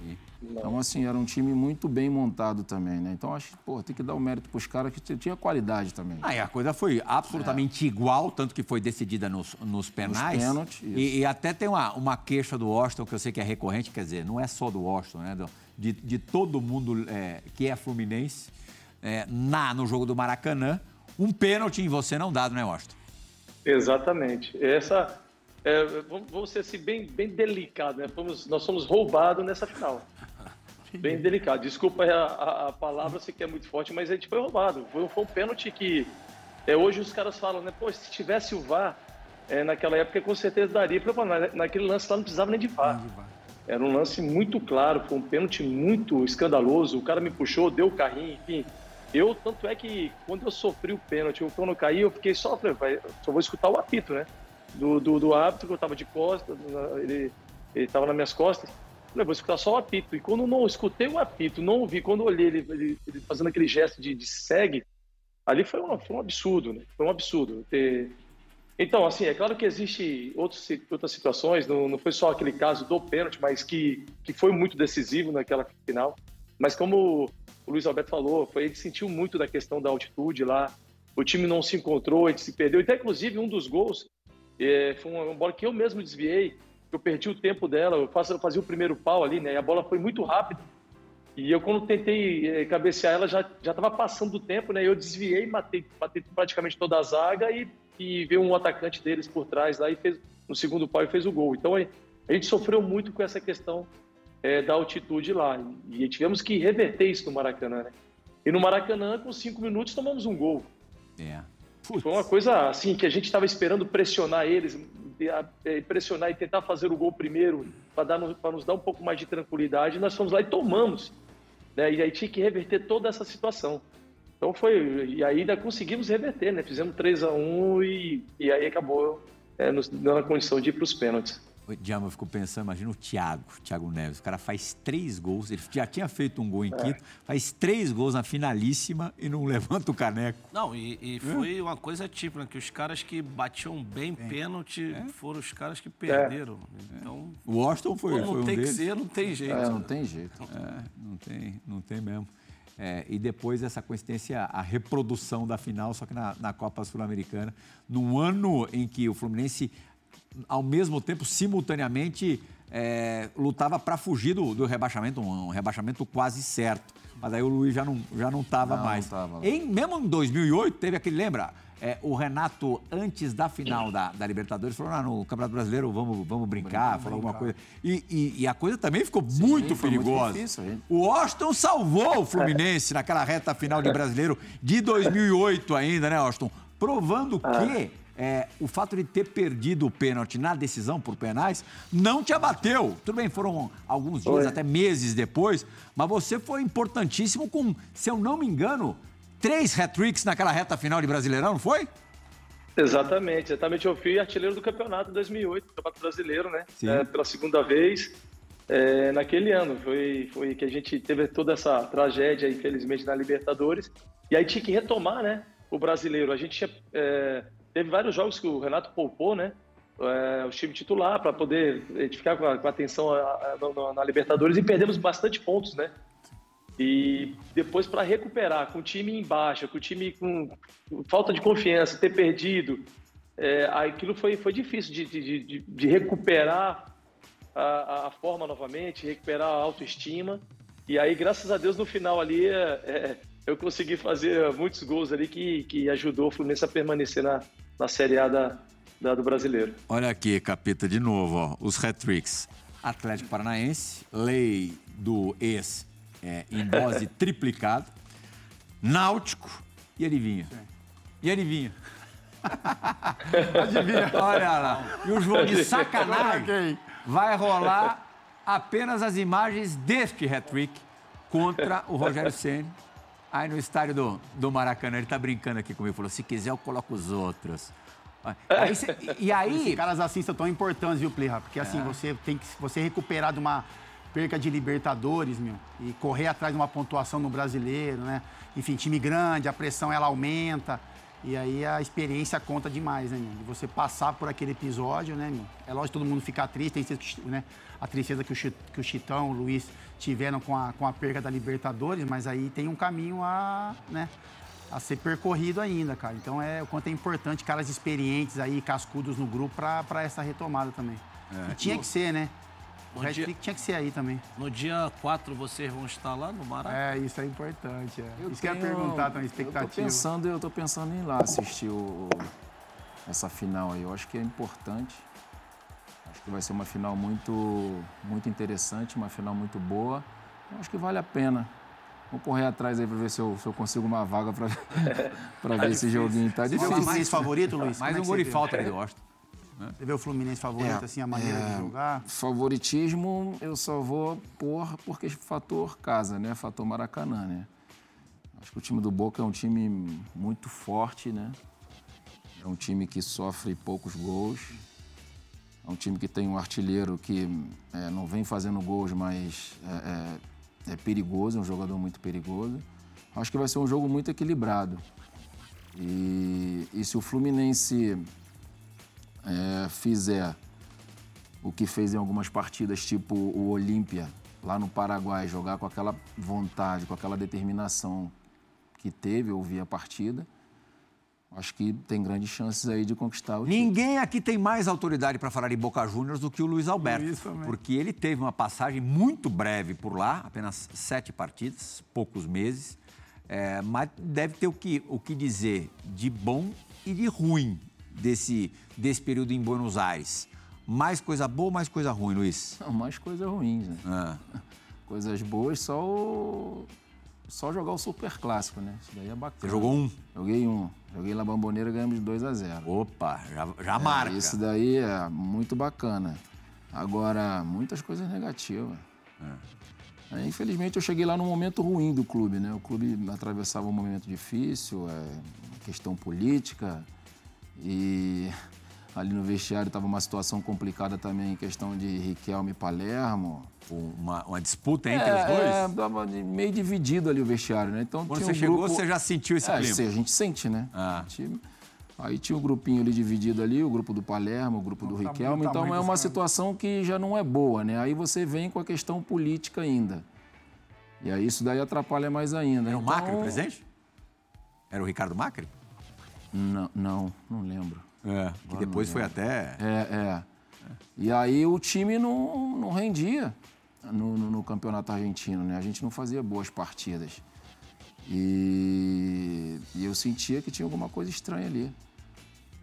Então, assim, era um time muito bem montado também, né? Então, acho que, pô, tem que dar o mérito pros caras que tinha qualidade também. Ah, e a coisa foi absolutamente é. igual, tanto que foi decidida nos, nos penais. Nos pênaltis, e, e, até tem uma, uma queixa do Washington, que eu sei que é recorrente, quer dizer, não é só do Washington, né? De, de todo mundo é, que é fluminense, é, na, no jogo do Maracanã, um pênalti em você não dado, né, Washington? Exatamente. Essa, é, vamos ser assim, bem, bem delicado, né? Fomos, nós fomos roubados nessa final bem delicado. Desculpa a, a, a, palavra, sei que é muito forte, mas a gente foi roubado. Foi, foi um pênalti que é, hoje os caras falam, né? Pô, se tivesse o VAR, é, naquela época com certeza daria. Falei, naquele lance lá não precisava nem de VAR. Era um lance muito claro, foi um pênalti muito escandaloso. O cara me puxou, deu o carrinho, enfim. Eu, tanto é que quando eu sofri o pênalti, quando eu caí, eu fiquei só, falei, só vou escutar o apito, né? Do, do, do árbitro, que eu tava de costas, ele, ele tava nas minhas costas. Falei, vou escutar só o apito. E quando não escutei o apito, não ouvi, quando olhei ele, ele, ele fazendo aquele gesto de, de segue, ali foi um, foi um absurdo, né? Foi um absurdo. Ter... Então, assim, é claro que existe outros, outras situações, não, não foi só aquele caso do pênalti, mas que, que foi muito decisivo naquela final. Mas como o Luiz Alberto falou, foi, ele sentiu muito da questão da altitude lá, o time não se encontrou, gente se perdeu. Até, inclusive, um dos gols é, foi uma bola que eu mesmo desviei, eu perdi o tempo dela, eu, faço, eu fazia o primeiro pau ali, né? E a bola foi muito rápida. E eu, quando tentei eh, cabecear ela, já estava passando do tempo, né? Eu desviei, matei, matei praticamente toda a zaga e, e veio um atacante deles por trás lá e fez no segundo pau e fez o gol. Então a gente sofreu muito com essa questão é, da altitude lá. E tivemos que reverter isso no Maracanã, né? E no Maracanã, com cinco minutos, tomamos um gol. É. Foi uma coisa assim que a gente estava esperando pressionar eles, pressionar e tentar fazer o gol primeiro para nos dar um pouco mais de tranquilidade. Nós fomos lá e tomamos. Né? E aí tinha que reverter toda essa situação. Então foi. E ainda conseguimos reverter, né? Fizemos 3 a 1 e, e aí acabou é, nos dando a condição de ir para os pênaltis. Diamo, eu fico pensando, imagina o Thiago, Thiago Neves. O cara faz três gols, ele já tinha feito um gol em é. quinto, faz três gols na finalíssima e não levanta o caneco. Não, e, e foi é. uma coisa típica, que os caras que batiam bem é. pênalti é. foram os caras que perderam. É. Então, o Washington foi, não foi um tem deles. que ser, não tem jeito. não tem jeito. não tem, não tem mesmo. É, e depois essa coincidência, a reprodução da final, só que na, na Copa Sul-Americana, num ano em que o Fluminense ao mesmo tempo, simultaneamente, é, lutava para fugir do, do, rebaixamento, um, rebaixamento quase certo. Mas aí o Luiz já não já não estava mais. Não tava. Em, mesmo em 2008, teve aquele, lembra? É, o Renato, antes da final da, da Libertadores, falou: ah, no Campeonato Brasileiro vamos, vamos brincar, falou alguma coisa. E, e, e, a coisa também ficou Sim, muito perigosa. Muito difícil, o Washington salvou o Fluminense naquela reta final de brasileiro de 2008 ainda, né, Washington? Provando ah. que é, o fato de ter perdido o pênalti na decisão por penais não te abateu. Tudo bem, foram alguns dias, até meses depois, mas você foi importantíssimo com, se eu não me engano, três hat-tricks naquela reta final de Brasileirão, não foi? Exatamente, exatamente. Eu fui artilheiro do campeonato 2008, Campeonato Brasileiro, né? É, pela segunda vez. É, naquele ano foi, foi que a gente teve toda essa tragédia, infelizmente, na Libertadores. E aí tinha que retomar, né? O brasileiro. A gente tinha é, teve vários jogos que o Renato poupou, né? É, o time titular para poder ficar com a, com a atenção a, a, na Libertadores e perdemos bastante pontos, né? E depois para recuperar com o time em baixa, com o time com falta de confiança, ter perdido, é, aquilo foi, foi difícil de, de, de, de recuperar a, a, forma novamente, recuperar a autoestima. E aí, graças a Deus, no final ali, é, é eu consegui fazer muitos gols ali que, que ajudou o Fluminense a permanecer na, na Série A da, da, do Brasileiro. Olha aqui, Capita, de novo, ó, os hat-tricks. Atlético Paranaense, lei do ex é, em dose triplicada, Náutico e adivinha. E adivinha. adivinha. Olha lá. E o jogo de sacanagem vai rolar apenas as imagens deste hat-trick contra o Rogério Ceni Aí no estádio do, do Maracanã, ele tá brincando aqui comigo, falou: se quiser, eu coloco os outros. Aí e aí. Esses caras assim são tão importantes, viu, Plirra? Porque assim, é. você tem que você recuperar de uma, perca de Libertadores, meu, e correr atrás de uma pontuação no brasileiro, né? Enfim, time grande, a pressão ela aumenta. E aí a experiência conta demais, né, meu? De você passar por aquele episódio, né, meu? É lógico que todo mundo fica triste, tem né? a tristeza que o, que o Chitão, o Luiz tiveram com a, com a perca da Libertadores, mas aí tem um caminho a, né, a ser percorrido ainda, cara. Então é o quanto é importante caras experientes aí, cascudos no grupo para essa retomada também. É. E tinha que ser, né? O Red dia... tinha que ser aí também. No dia 4 vocês vão estar lá no Maracanã? É, isso é importante. É. Eu isso tenho... que eu ia perguntar também, expectativa. Eu tô pensando, eu tô pensando em ir lá assistir o... essa final aí. Eu acho que é importante. Acho que vai ser uma final muito, muito interessante, uma final muito boa. Eu acho que vale a pena. Vou correr atrás aí para ver se eu, se eu consigo uma vaga para ver esse joguinho. Tá difícil. mais favorito, Luiz? Mais um gol e falta ali, eu gosto. Você vê o Fluminense favorito, é, assim, a maneira é, de jogar? Favoritismo eu só vou pôr porque fator casa, né? Fator Maracanã, né? Acho que o time do Boca é um time muito forte, né? É um time que sofre poucos gols. É um time que tem um artilheiro que é, não vem fazendo gols, mas é, é, é, perigoso, é um jogador muito perigoso. Acho que vai ser um jogo muito equilibrado. E, e se o Fluminense é, fizer o que fez em algumas partidas, tipo o Olímpia, lá no Paraguai, jogar com aquela vontade, com aquela determinação que teve, eu a partida, acho que tem grandes chances aí de conquistar o Ninguém aqui tem mais autoridade para falar em Boca Juniors do que o Luiz Alberto. porque ele teve uma passagem muito breve por lá, apenas sete partidas, poucos meses. É, mas deve ter o que, o que dizer de bom e de ruim desse, desse período em Buenos Aires. Mais coisa boa ou mais coisa ruim, Luiz? Não, mais coisa ruins, né? É. Coisas boas, só o só jogar o Super Clássico, né? Isso daí é bacana. Você jogou um? Joguei um. Joguei na Bamboneira e ganhamos de 2 a 0 Opa, já, já é, marca. Isso daí é muito bacana. Agora, muitas coisas negativas. É. É, infelizmente, eu cheguei lá num momento ruim do clube, né? O clube atravessava um momento difícil, é, questão política. E ali no vestiário estava uma situação complicada também, em questão de Riquelme e Palermo uma, uma disputa entre é, os dois? É, tava meio dividido ali o vestiário, né? Então, Quando você um chegou, grupo... você já sentiu esse é, clima? a gente sente, né? Ah. Gente... Aí tinha um grupinho ali dividido ali, o grupo do Palermo, o grupo do Riquelme. Então é uma situação que já não é boa, né? Aí você vem com a questão política ainda. E aí isso daí atrapalha mais ainda. Era o então... Macri o presidente? Era o Ricardo Macri? Não, não, não lembro. É, que depois foi até... É, é. E aí o time não, não rendia no, no, no, campeonato argentino, né? A gente não fazia boas partidas. E, e eu sentia que tinha alguma coisa estranha ali.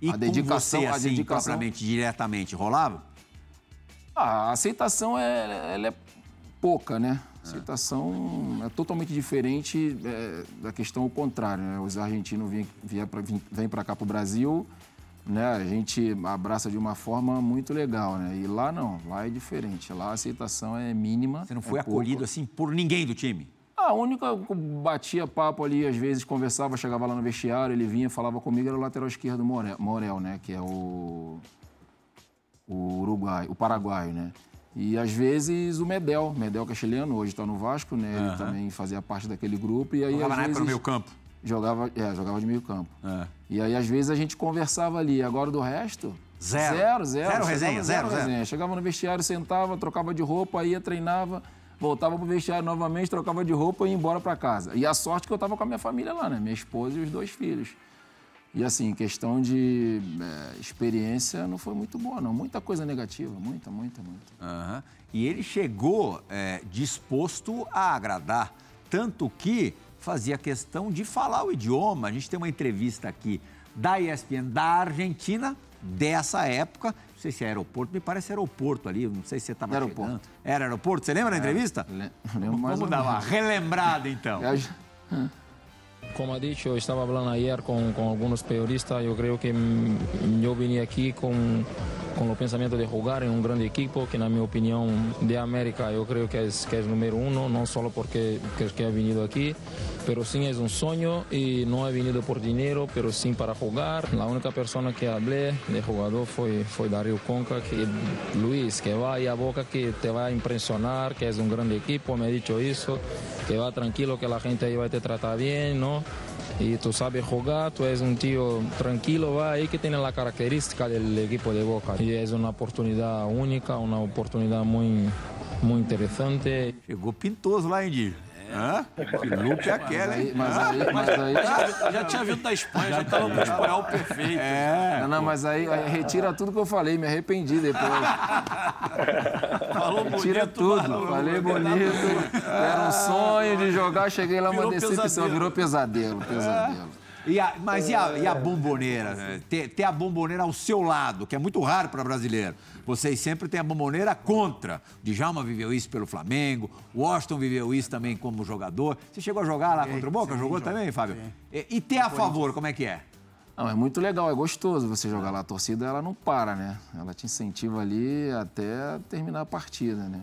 E a dedicação, você, assim, a dedicação propriamente, diretamente, rolava? Ah, a aceitação é, ela é pouca, né? A aceitação é totalmente diferente é, da questão ao contrário. Né? Os argentinos vêm, vêm para cá para o Brasil né, a gente abraça de uma forma muito legal, né? E lá não, lá é diferente. Lá a aceitação é mínima. Você não foi é acolhido pouco. assim por ninguém do time? A única que batia papo ali, às vezes conversava, chegava lá no vestiário, ele vinha, falava comigo, era o lateral esquerdo Morel, Morel né? Que é o, o Uruguai, o Paraguai, né? E às vezes o Medel, Medel que é chileno, hoje está no Vasco, né? Ele também fazia parte daquele grupo. E aí, Jogava às na vezes, época no meio campo. Jogava, é, jogava de meio campo. É. E aí, às vezes, a gente conversava ali. Agora, do resto... Zero. Zero, zero. Zero resenha, zero, zero, resenha. Chegava no vestiário, sentava, trocava de roupa, ia, treinava, voltava pro vestiário novamente, trocava de roupa e ia embora para casa. E a sorte que eu tava com a minha família lá, né? Minha esposa e os dois filhos. E assim, questão de é, experiência não foi muito boa, não. Muita coisa negativa, muita, muita, muita. Uhum. E ele chegou é, disposto a agradar, tanto que fazia questão de falar o idioma. A gente tem uma entrevista aqui da ESPN da Argentina, dessa época. Não sei se é aeroporto, me parece aeroporto ali, não sei se você estava aeroporto. chegando. Era aeroporto, você lembra da entrevista? lembro mais Vamos dar uma relembrada então. Como ha dicho, estaba hablando ayer con, con algunos periodistas. Yo creo que yo vine aquí con, com o pensamento de jogar em um grande equipo, que na minha opinião de América eu creio que é, que é número um, não só porque que é vindo aqui, pero sim é um sonho e não é vindo por dinheiro, pero sim para jogar. A única pessoa que falei de jogador foi foi Dario Conca, que Luiz, que vai a boca que te vai impressionar, que é um grande equipo, me ha dicho isso, que va tranquilo, que a gente aí vai te tratar bem, não? Y tú sabes jugar, tú eres un tío tranquilo, va ahí que tiene la característica del equipo de Boca. Y es una oportunidad única, una oportunidad muy, muy interesante. Chegou pintoso lá. Hã? Que look é aquela, hein? Mas aí, mas aí, Já, já tinha vindo da Espanha, já estava com o espanhol perfeito. É. não, não, mas aí, aí retira tudo que eu falei, me arrependi depois. Falou Retira bonito, tudo, Barulho. falei bonito. Era um sonho de jogar, cheguei lá uma Virou decepção, pesadelo. virou pesadelo, pesadelo. E a- mas e a, e a bomboneira? né? Ter, ter a bomboneira ao seu lado, que é muito raro para brasileiro. Vocês sempre têm a bomboneira contra. Djalma viveu isso pelo Flamengo, o Washington viveu isso também como jogador. Você chegou a jogar lá contra o Boca? sim, Jogou joguei, também, Fábio? E, e ter a favor, como é que é? Não, é muito legal, é gostoso você jogar lá. A torcida, ela não para, né? Ela te incentiva ali até terminar a partida, né?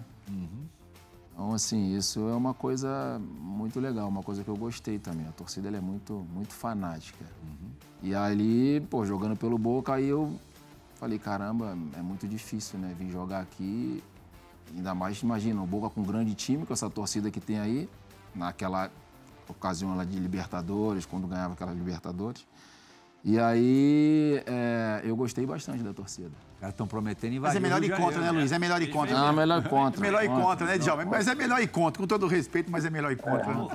Então, assim, isso é uma coisa muito legal, uma coisa que eu gostei também. A torcida, é muito, muito fanática. E ali, pô, jogando pelo Boca, aí eu falei, caramba, é muito difícil, né? Vir jogar aqui, ainda mais, imagina, o Boca com um grande time, com essa torcida que tem aí, naquela ocasião lá de Libertadores, quando ganhava aquela Libertadores. E aí, é, eu gostei bastante da torcida. Os caras estão prometendo Mas invadir é melhor ir contra, né, Janeiro. Luiz? É melhor ir contra. Não, melhor contra. É melhor ir contra, né, Contra. Djalma? Mas é melhor ir contra, com todo respeito, mas é melhor ir contra. né?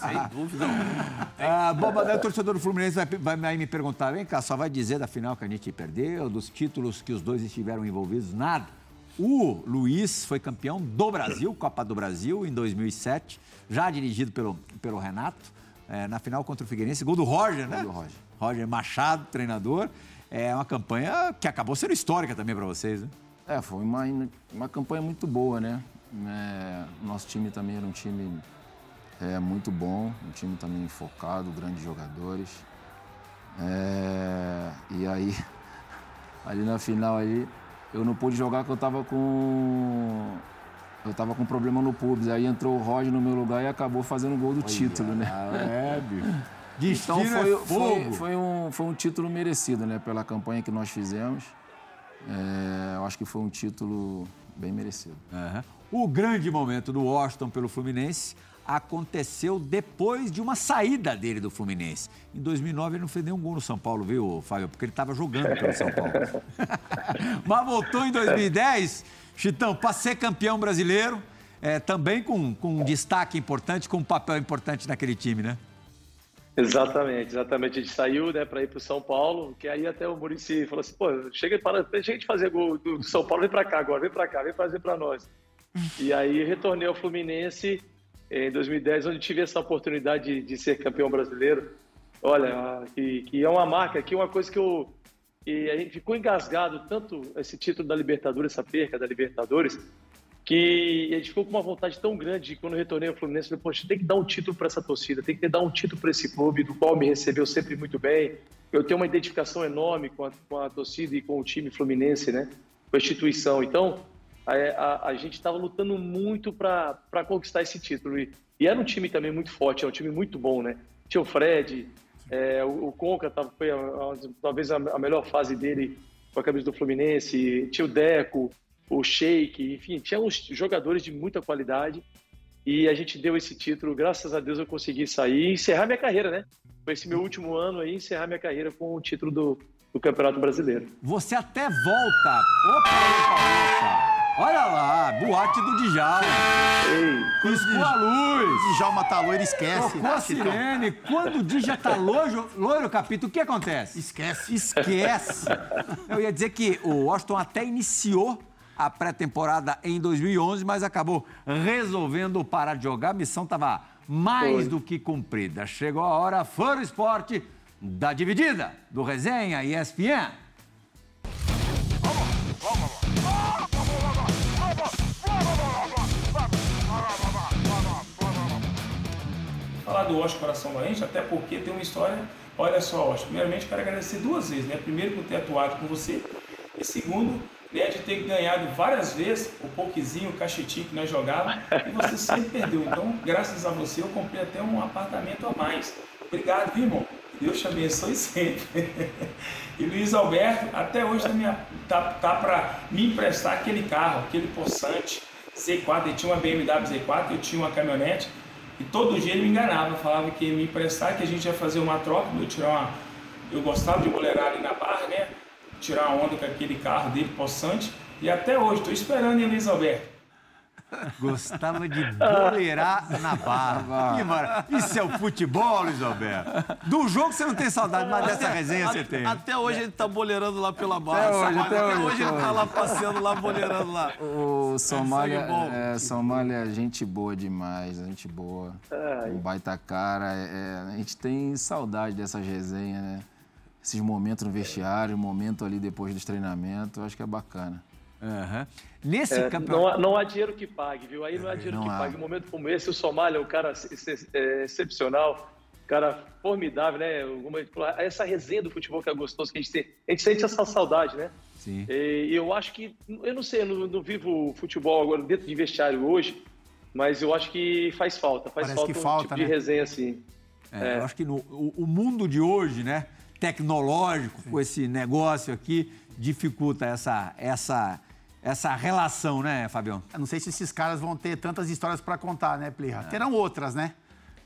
Sem dúvida. Ah, bom, mas o torcedor do Fluminense vai, vai, vai me perguntar, vem cá, só vai dizer da final que a gente perdeu, dos títulos que os dois estiveram envolvidos, nada. O Luiz foi campeão do Brasil, Copa do Brasil, em 2007, já dirigido pelo, pelo Renato, eh, na final contra o Figueirense, gol do Roger, né? do Roger. Roger Machado, treinador. É uma campanha que acabou sendo histórica também para vocês, né? É, foi uma, uma campanha muito boa, né? É, nosso time também era um time é, muito bom, um time também focado, grandes jogadores. É, e aí, ali na final aí, eu não pude jogar porque eu tava com. Eu tava com problema no pubis. Aí entrou o Roger no meu lugar e acabou fazendo o gol do título, né? é, bicho. Destino Então foi, é foi, foi um, foi um título merecido, né? Pela campanha que nós fizemos. É, eu acho que foi um título bem merecido. Aham. O grande momento do Washington pelo Fluminense aconteceu depois de uma saída dele do Fluminense. Em 2009 ele não fez nenhum gol no São Paulo, viu, Fábio? Porque ele estava jogando pelo São Paulo. Mas voltou em 2010, Chitão, para ser campeão brasileiro, é, também com, com um destaque importante, com um papel importante naquele time, né? Exatamente, exatamente. A gente saiu né, para ir para o São Paulo, que aí até o Murici falou assim: pô, chega, para, chega de fazer gol do São Paulo, vem para cá agora, vem para cá, vem fazer para nós. E aí retornei ao Fluminense em 2010, onde tive essa oportunidade de, de ser campeão brasileiro. Olha, que, que é uma marca, que é uma coisa que eu. E a gente ficou engasgado tanto esse título da Libertadores, essa perca da Libertadores, que a gente ficou com uma vontade tão grande quando eu retornei ao Fluminense, eu falei, poxa, tem que dar um título para essa torcida, tem que dar um título para esse clube, do qual me recebeu sempre muito bem. Eu tenho uma identificação enorme com a, com a torcida e com o time fluminense, né? Com a instituição. Então, a, a, a gente estava lutando muito para conquistar esse título. E, e era um time também muito forte, é um time muito bom, né? Tinha o Fred, é, o, o Conca tava, foi talvez a, a melhor fase dele com a camisa do Fluminense, tinha o Deco, o Sheik, enfim, tinha uns jogadores de muita qualidade e a gente deu esse título, graças a Deus eu consegui sair e encerrar minha carreira, né? Foi esse meu último ano aí, encerrar minha carreira com o título do, do Campeonato Brasileiro. Você até volta. Opa, opa. Olha lá, boate do Djalma. Ei, Piscou a luz. Djalma tá loiro, esquece. Tocou a sirene. Quando o Dija tá loiro, loiro, Capito, o que acontece? Esquece. Esquece. Eu ia dizer que o Washington até iniciou a pré-temporada em 2011, mas acabou resolvendo parar de jogar. A missão estava mais Foi. do que cumprida. Chegou a hora, Foro Esporte, da dividida, do Resenha ESPN. falar do Oscar Coração Valente, até porque tem uma história. Olha só, Oscar, primeiramente quero agradecer duas vezes, né? Primeiro por ter atuado com você e segundo né, de ter ganhado várias vezes o pouquinho, o cachetinho que nós jogávamos, e você sempre perdeu. Então, graças a você, eu comprei até um apartamento a mais. Obrigado, viu, irmão? Deus te abençoe sempre. e Luiz Alberto, até hoje tá, tá, tá para me emprestar aquele carro, aquele possante Z4. Ele tinha uma BMW Z4, eu tinha uma caminhonete. E todo dia ele me enganava, falava que ia me emprestar, que a gente ia fazer uma troca, eu tirar uma. Eu gostava de boleirar ali na barra, né? Tirar uma onda com aquele carro dele, possante. E até hoje, estou esperando em Luiz Alberto. Gostava de boleirar na barra. Que maravilha. Isso é o futebol, Luiz Alberto. Do jogo você não tem saudade, mas dessa resenha você tem. Até hoje ele tá boleirando lá pela barra. Até hoje, até, até hoje, hoje, ele tá lá passeando lá, boleirando lá. O Somália, é, Somália é gente boa demais, gente boa. Um baita cara. É, a gente tem saudade dessas resenhas, né? Esses momentos no vestiário, momento ali depois dos treinamentos, acho que é bacana. Uhum. Nesse é, campeonato. Não há, não há dinheiro que pague, viu? Aí não há dinheiro Não que há. pague. Um momento como esse, o Somália é um cara é, excepcional, um cara formidável, né? Uma- Essa resenha do futebol que é gostoso, que a gente tem. A gente sente essa saudade, né? Sim. E eu acho que, eu não sei, eu não, não vivo futebol agora dentro de vestiário hoje, mas eu acho que faz falta. Faz Parece falta que um falta, tipo né? de resenha assim. É, Eu acho que no, o, o mundo de hoje, né, tecnológico, com esse negócio aqui, dificulta essa, essa, essa relação, né, Fabião? Eu não sei se esses caras vão ter tantas histórias para contar, né, Plirra? Terão outras, né,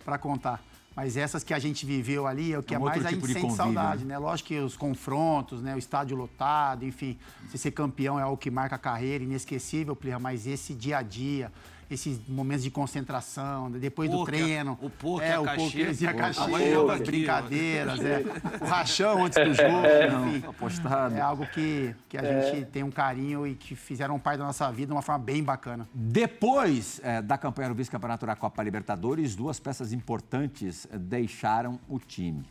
para contar. Mas essas que a gente viveu ali é o que É é um mais outro a gente tipo sente convívio, saudade, né? Lógico que os confrontos, né, o estádio lotado, enfim, você ser campeão é algo que marca a carreira, inesquecível, Plirra, mas esse dia a dia, esses momentos de concentração, né, depois do treino. o poker, é, a o caixinha. pokerzinho, a Pô, caixinha, as aqui, brincadeiras, é, o rachão antes do jogo, enfim. Apostado. É algo que, que a gente tem um carinho e que fizeram parte da nossa vida de uma forma bem bacana. Depois eh, da campanha do vice-campeonato da Copa Libertadores, duas peças importantes deixaram o time.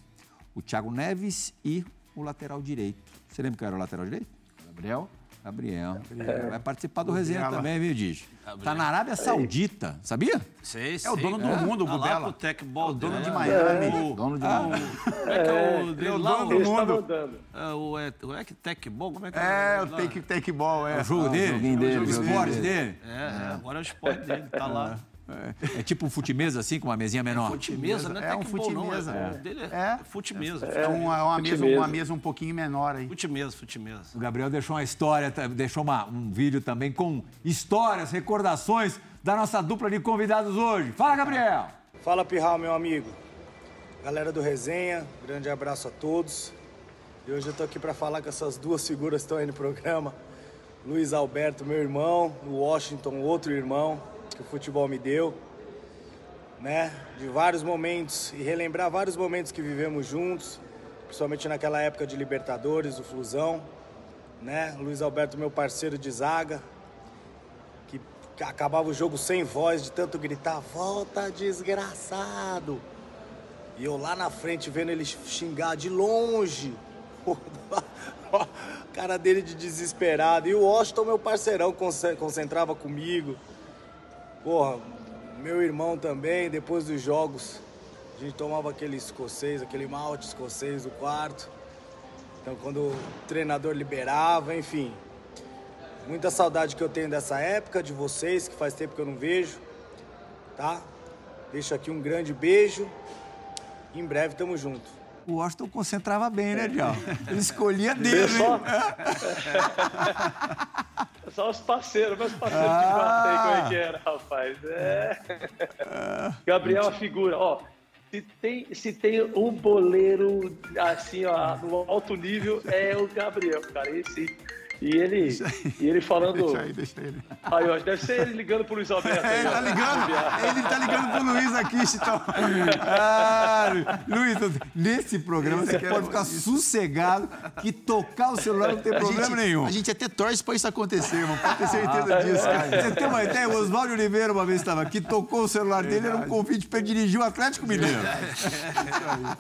O Thiago Neves e o lateral direito. Você lembra quem era o lateral direito? Gabriel? Gabriel. Vai participar do resenha também, viu, Digi? Tá na Arábia Saudita, sabia? Sei, sei. É o dono do mundo, o Tá lá Gubela. pro Tech Ball É o dono dele, de? Miami. Dono de Como é que é o dele lá? dono O, do mundo. é, o, é, o Ec Tech Ball? Como é que é? É, o take, take ball, é. o jogo Ah, o dele? dele, o o joguinho esporte dele. dele? É, é, agora é o esporte dele, tá lá. É, é tipo um fute-mesa, assim, com uma mesinha menor. Fute-mesa, não é, É um Tech Ball, não. fute-mesa, É, é. dele é, É. fute-mesa. É uma, uma, mesa, uma mesa um pouquinho menor aí. Fute-mesa, fute-mesa. O Gabriel deixou uma história, tá- deixou uma- um vídeo também com histórias, recordações da nossa dupla de convidados hoje. Fala, Gabriel! Fala Pirral, meu amigo. Galera do Resenha, grande abraço a todos. E hoje eu tô aqui para falar com essas duas figuras que estão aí no programa. Luiz Alberto, meu irmão, o Washington, outro irmão que o futebol me deu. Né? De vários momentos e relembrar vários momentos que vivemos juntos, principalmente naquela época de Libertadores, do Flusão, né? Luiz Alberto, meu parceiro de zaga, que acabava o jogo sem voz, de tanto gritar: volta desgraçado! E eu lá na frente vendo ele xingar de longe. Cara dele de desesperado. E o Washington, meu parceirão, conce- concentrava comigo. Porra, meu irmão também, depois dos jogos, a gente tomava aquele escocês, aquele malte escocês do quarto. Então quando o treinador liberava, enfim. Muita saudade que eu tenho dessa época, de vocês, que faz tempo que eu não vejo. Tá? Deixo aqui um grande beijo. Em breve tamo junto. O Washington concentrava bem, né, Dial? Ele escolhia dele, só. Só os parceiros, meus parceiros Ah. de aí, como é que era, rapaz. É. Gabriel é uma figura, ó. Se tem, se tem um boleiro assim, ó, no alto nível, é o Gabriel, cara. Esse, e ele, e ele falando. Deixa aí, deixa ele. Aí, ó, deve ser ele ligando pro Luiz Alberto. É, ele tá ligando, ele tá ligando pro Luiz aqui, então. Ah, Luiz, nesse programa você é pode ficar isso. sossegado que tocar o celular não tem A problema gente, nenhum. a gente até torce pra isso acontecer, irmão. Pode ter certeza disso, cara. Você tem uma ideia? O Oswaldo Oliveira uma vez estava aqui, tocou o celular dele, era um convite para dirigir o Atlético Mineiro.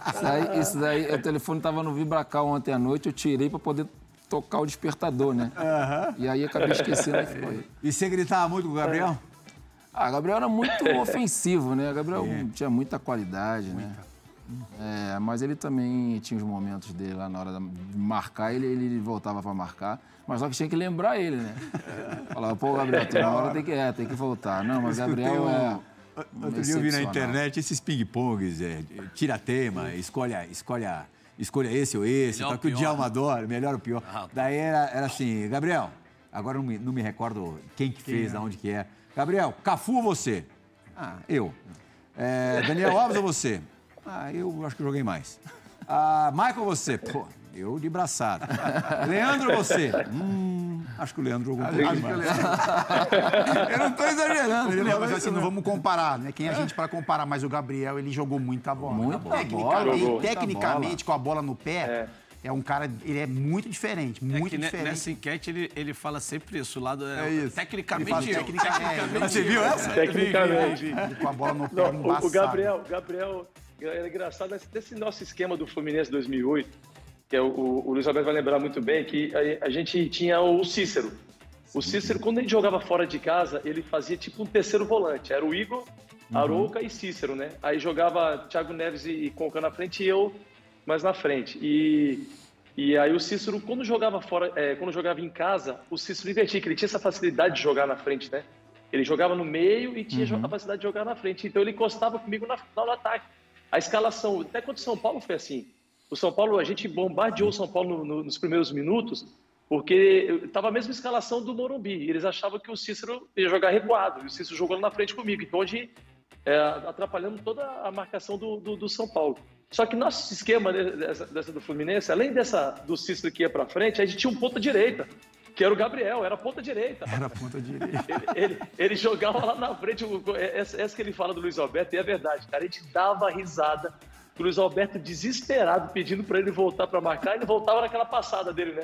Isso daí, isso daí, o telefone tava no Vibracal ontem à noite, eu tirei para poder tocar o despertador, né? E aí acabei esquecendo que foi. E você gritava muito com o Gabriel? Ah, Gabriel era muito ofensivo, né? Gabriel tinha muita qualidade, né? É, mas ele também tinha os momentos dele lá na hora de marcar, ele, ele voltava para marcar. Mas só que tinha que lembrar ele, né? Falava, pô, Gabriel, tem uma hora tem que, é, tem que voltar. Não, mas Gabriel é. Outro dia eu vi na internet esses ping-pongs, é, tira tema, escolha, escolha, escolha esse ou esse, melhor tá que o Djalma adora, melhor ou pior. Ah, Daí era, era assim, Gabriel, agora não me, não me recordo quem que fez, de onde que é. Gabriel, Cafu ou você? Ah, eu. É, Daniel Alves ou você? Ah, eu acho que joguei mais. Ah, Michael, você? Pô, eu de braçada. Leandro, você? Hum, acho que o Leandro jogou um pouco mais. eu não estou exagerando. Ele mas assim, não vamos comparar, né? Quem é a gente para comparar? Mas o Gabriel, ele jogou muita bola. Muita bola. Tecnicamente, tecnicamente com a bola no pé... É é um cara, ele é muito diferente, é muito é diferente. Nessa enquete ele, ele fala sempre isso, o lado é, é isso. tecnicamente. Fala, tecnicamente. Você viu essa? Tecnicamente. Com a bola no pé, Não, o, o Gabriel, Gabriel, é engraçado nesse nosso esquema do Fluminense 2008, que é o, o, Luiz Alberto vai lembrar muito bem que a, a gente tinha o Cícero. O Cícero, quando ele jogava fora de casa, ele fazia tipo um terceiro volante. Era o Igor, uhum. Arouca e Cícero, né? Aí jogava Thiago Neves e, e Conca na frente e eu mais na frente. E, e aí o Cícero, quando jogava fora, é, quando jogava em casa, o Cícero invertia, que ele tinha essa facilidade de jogar na frente, né? Ele jogava no meio e tinha uhum. a capacidade de jogar na frente. Então ele encostava comigo na, no ataque. A escalação, até quando o São Paulo foi assim. O São Paulo, a gente bombardeou o São Paulo no, no, nos primeiros minutos, porque estava a mesma escalação do Morumbi. Eles achavam que o Cícero ia jogar recuado, e o Cícero jogou na frente comigo. Então, hoje, é, atrapalhando toda a marcação do, do, do São Paulo. Só que nosso esquema dessa, dessa do Fluminense, além dessa do Cícero que ia para frente, a gente tinha um ponta direita, que era o Gabriel, era ponta direita. Era ponta direita. Ele, ele, ele, jogava lá na frente, essa, essa que ele fala do Luiz Alberto, e é verdade, cara, a gente dava risada. O Luiz Alberto desesperado, pedindo para ele voltar para marcar, ele voltava naquela passada dele, né?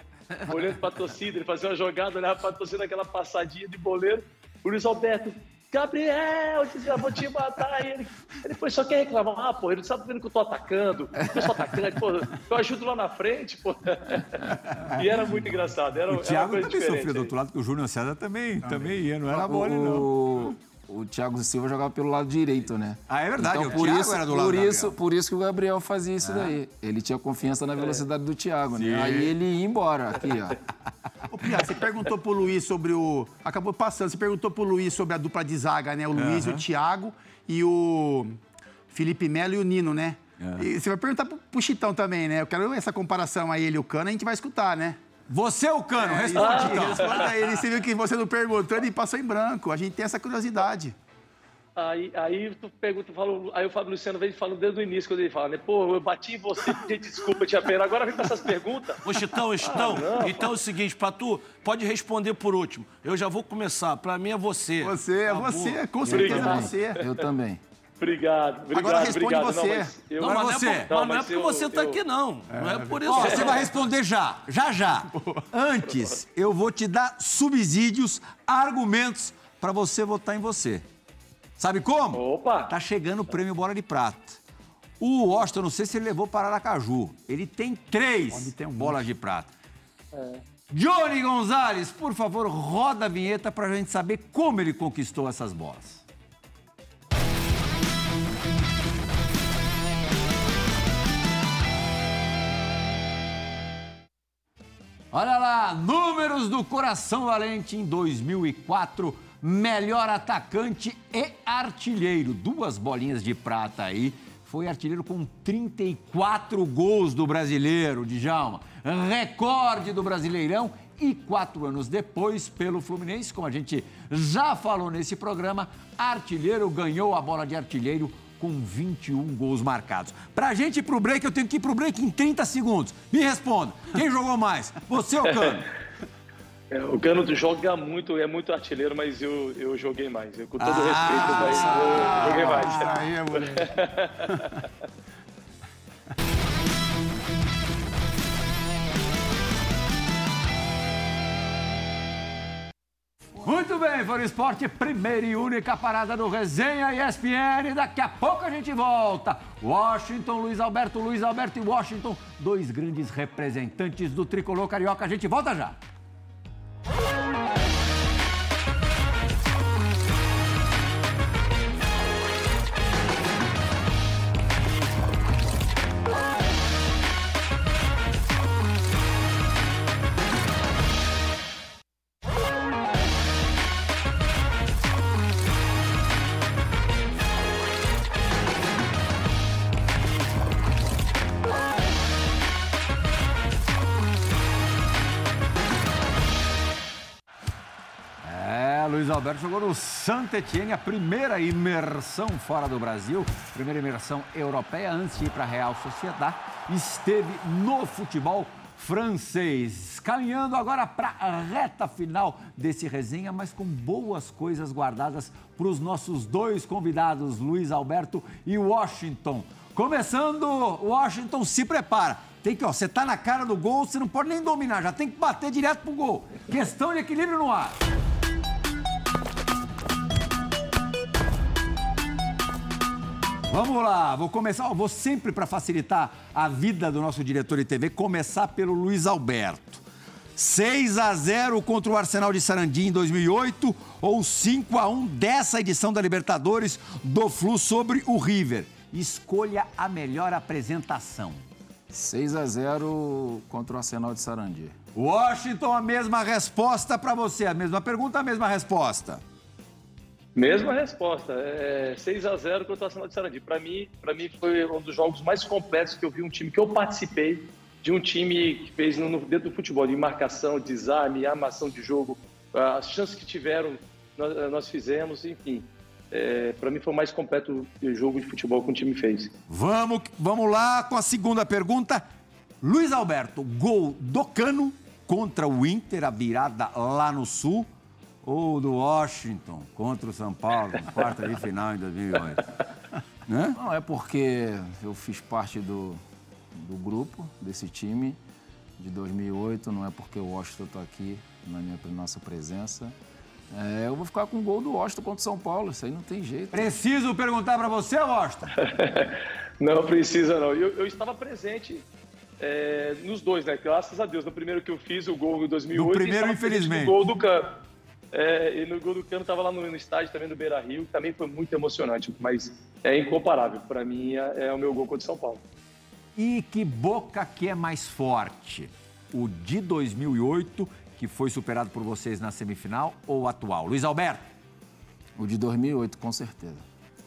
Olhando para a torcida, ele fazia uma jogada, olhava para a torcida, aquela passadinha de boleiro. O Luiz Alberto, Gabriel, eu vou te matar. E ele, ele foi, só quer reclamar. Ah, pô, ele não sabe vendo que eu tô atacando. Eu sou atacante, pô, eu ajudo lá na frente, pô. E era muito engraçado. Era, o Thiago também sofreu do outro lado, que o Júnior César também, também, também ia, não era mole, não o Thiago Silva jogava pelo lado direito, né? Ah, é verdade. Então, por isso, era do lado por isso, por isso que o Gabriel fazia isso ah. daí. Ele tinha confiança na velocidade é. do Thiago, né? Sim. né? Aí ele ia embora aqui, ó. Ô, Pia, você perguntou pro Luiz sobre o. Acabou passando, você perguntou pro Luiz sobre a dupla de zaga, né? O Luiz, uhum. o Thiago e o Felipe Melo e o Nino, né? Uhum. E você vai perguntar pro, pro Chitão também, né? Eu quero essa comparação aí, ele e o Cano, a gente vai escutar, né? Você é o Cano, é, responde então. Responda ele. Você viu que você não perguntou, ele passou em branco. A gente tem essa curiosidade. Aí, aí tu pergunta, falo, aí o Fábio Luciano vem falando desde o início, quando ele fala, né? Pô, eu bati em você, gente, desculpa, tinha pena. Agora vem com essas perguntas. Ô, Chitão, Chitão, ah, então é o seguinte, pra tu, pode responder por último. Eu já vou começar. Pra mim é você. Você, é você, com certeza é você. Eu também. Obrigado, obrigado. Agora responde obrigado. você. Não, mas, eu... não, mas você. Não, é, por, não, não é porque eu, você está aqui, não. É, não é por isso. Ó, você vai responder já, já, já. Antes, eu vou te dar subsídios, argumentos para você votar em você. Sabe como? Opa! Tá chegando o prêmio Bola de Prata. O Washington, não sei se ele levou para Aracaju. Ele tem três um bolas de prata. É. Johnny Gonzalez, por favor, roda a vinheta para a gente saber como ele conquistou essas bolas. Olha lá, números do Coração Valente em 2004 melhor atacante e artilheiro. Duas bolinhas de prata aí. Foi artilheiro com 34 gols do brasileiro, Djalma. Recorde do Brasileirão. E quatro anos depois, pelo Fluminense, como a gente já falou nesse programa, artilheiro ganhou a bola de artilheiro com 21 gols marcados. Pra gente ir pro break, eu tenho que ir pro break em 30 segundos. Me responda, quem jogou mais? Você ou Cano? É, o Cano joga muito, é muito artilheiro, mas eu, eu joguei mais. Eu, com todo ah, respeito, mas eu joguei mais. Aí é Muito bem, Foro Esporte, primeira e única parada do Resenha ESPN. Daqui a pouco a gente volta. Washington, Luiz Alberto, Luiz Alberto e Washington, dois grandes representantes do tricolor carioca. A gente volta já. Jogou no Saint Etienne, a primeira imersão fora do Brasil, primeira imersão europeia antes de ir para a Real Sociedade. Esteve no futebol francês. Caminhando agora para a reta final desse resenha, mas com boas coisas guardadas para os nossos dois convidados, Luiz Alberto e Washington. Começando, Washington se prepara. Tem que, ó, você tá na cara do gol, você não pode nem dominar, já tem que bater direto pro gol. Questão de equilíbrio no ar. Vamos lá, vou começar, vou sempre para facilitar a vida do nosso diretor de TV, começar pelo Luiz Alberto. 6 a 0 contra o Arsenal de Sarandi em 2008 ou 5 a 1 dessa edição da Libertadores do Flu sobre o River. Escolha a melhor apresentação. 6 a 0 contra o Arsenal de Sarandi. Washington, a mesma resposta para você. A mesma pergunta, a mesma resposta. Mesma resposta. É 6 a 0 contra o Arsenal de Sarandi. Para mim, para mim foi um dos jogos mais completos que eu vi um time que eu participei de um time que fez no, dentro do futebol, de marcação, desarme, armação de jogo, as chances que tiveram nós, nós fizemos, enfim. É, para mim foi o mais completo jogo de futebol que o time fez. Vamos, vamos lá com a segunda pergunta. Luiz Alberto, gol do Cano contra o Inter, a virada lá no Sul ou do Washington contra o São Paulo, quarta de final em 2008? né? Não, é porque eu fiz parte do, do grupo, desse time de 2008, não é porque o Washington está aqui na minha, nossa presença. É, eu vou ficar com o gol do Washington contra o São Paulo, isso aí não tem jeito. Preciso perguntar para você, Washington? não precisa não. Eu, eu estava presente é, nos dois, né? Graças a Deus. No primeiro que eu fiz, o gol em 2008. No primeiro, infelizmente. O gol do Cano. É, e no gol do Cano estava lá no, no, estádio também do Beira Rio, também foi muito emocionante, mas é incomparável. Para mim, é, é, o meu gol contra o São Paulo. E que boca que é mais forte? O de 2008, que foi superado por vocês na semifinal, ou o atual? Luiz Alberto? O de 2008, com certeza.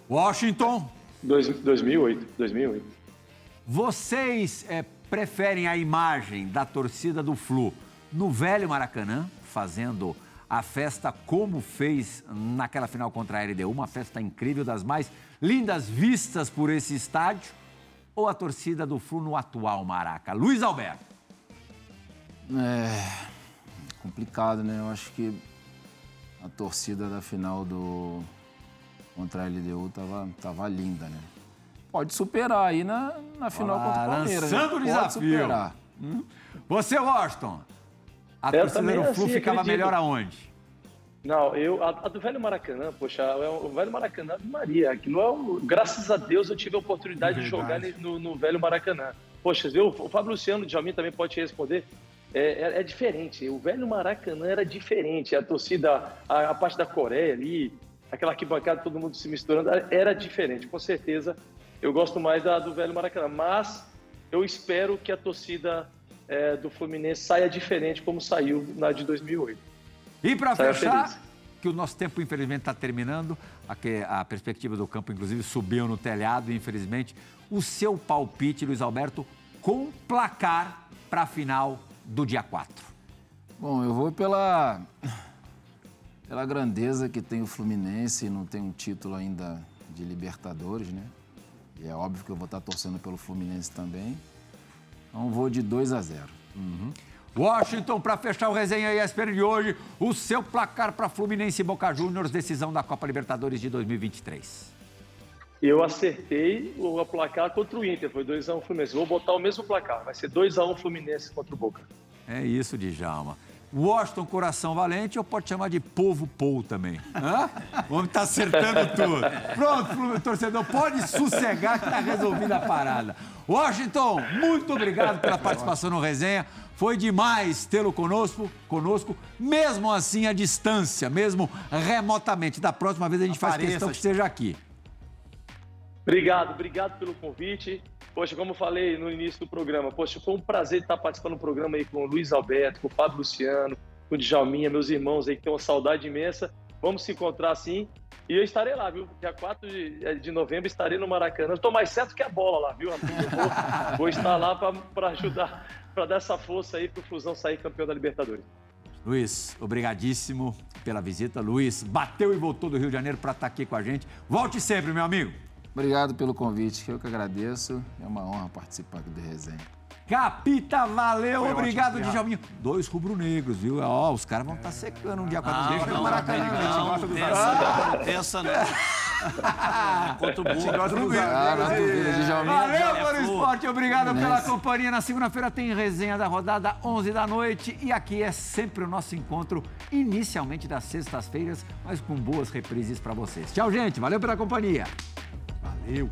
Washington? Dois, 2008, 2008. Vocês é, preferem a imagem da torcida do Flu no velho Maracanã, fazendo a festa como fez naquela final contra a LDU, uma festa incrível, das mais lindas vistas por esse estádio, ou a torcida do Flu no atual Maraca? Luiz Alberto. É complicado, né? Eu acho que a torcida da final do contra a LDU tava, tava linda, né? pode superar aí na, na final Olá, contra o Palmeiras. Lançando né? o desafio. Hum? Você, Washington, a eu torcida do Flu assim, ficava acredito. melhor aonde? Não, eu, a, a, do velho Maracanã, poxa, é o velho Maracanã de Maria. Aquilo é um, graças a Deus eu tive a oportunidade de jogar no, no, velho Maracanã. Poxa, viu? O Fábio Luciano de Jalmin também pode responder. É, é, é, diferente. O velho Maracanã era diferente. A torcida, a, a parte da Coreia ali, aquela arquibancada, todo mundo se misturando, era diferente. Com certeza eu gosto mais da, do velho Maracanã, mas eu espero que a torcida é, do Fluminense saia diferente como saiu na de 2008. E para fechar, feliz. que o nosso tempo infelizmente está terminando, a, a perspectiva do campo inclusive subiu no telhado, infelizmente. O seu palpite, Luiz Alberto, com placar para a final do dia 4. Bom, eu vou pela pela grandeza que tem o Fluminense, não tem um título ainda de Libertadores, né? E é óbvio que eu vou estar torcendo pelo Fluminense também. Então vou de 2 a 0. Uhum. Washington, para fechar o resenha ESPN de hoje, o seu placar para Fluminense e Boca Juniors, decisão da Copa Libertadores de 2023. Eu acertei o placar contra o Inter, foi 2x1 um Fluminense. Vou botar o mesmo placar, vai ser 2x1 um Fluminense contra o Boca. É isso, Djalma. Washington Coração Valente ou pode chamar de Povo Pou também. Hã? O homem tá acertando tudo. Pronto, torcedor, pode sossegar que tá resolvida a parada. Washington, muito obrigado pela participação no resenha. Foi demais tê-lo conosco, conosco, mesmo assim à distância, mesmo remotamente. Da próxima vez a gente Apareça. faz questão que esteja aqui. Obrigado, obrigado pelo convite. Poxa, como falei no início do programa, poxa, foi um prazer estar participando do programa aí com o Luiz Alberto, com o Fábio Luciano, com o Djalminha, meus irmãos aí que tem uma saudade imensa. Vamos se encontrar assim. E eu estarei lá, viu? Dia 4 de, eh, de novembro estarei no Maracanã. Estou mais certo que a bola lá, viu? Vou, vou, estar lá para ajudar, para dar essa força aí para o Fusão sair campeão da Libertadores. Luiz, obrigadíssimo pela visita. Luiz bateu e voltou do Rio de Janeiro para estar tá aqui com a gente. Volte sempre, meu amigo. Obrigado pelo convite, eu que agradeço. É uma honra participar aqui do resenha. Capita, valeu, Foi obrigado, Djalminho. Dois rubro-negros, viu? Ó, os caras vão estar tá secando um dia com a Deixa no Maracanã. Não, não, pensa, pensa não. Quanto burro. Gosta do Valeu, Foro Esporte. Obrigado pela companhia. Na segunda-feira tem resenha da rodada, 11 da noite. E aqui é sempre o nosso encontro, inicialmente das sextas-feiras, mas com boas reprises para vocês. Tchau, gente. Valeu pela companhia. Valeu!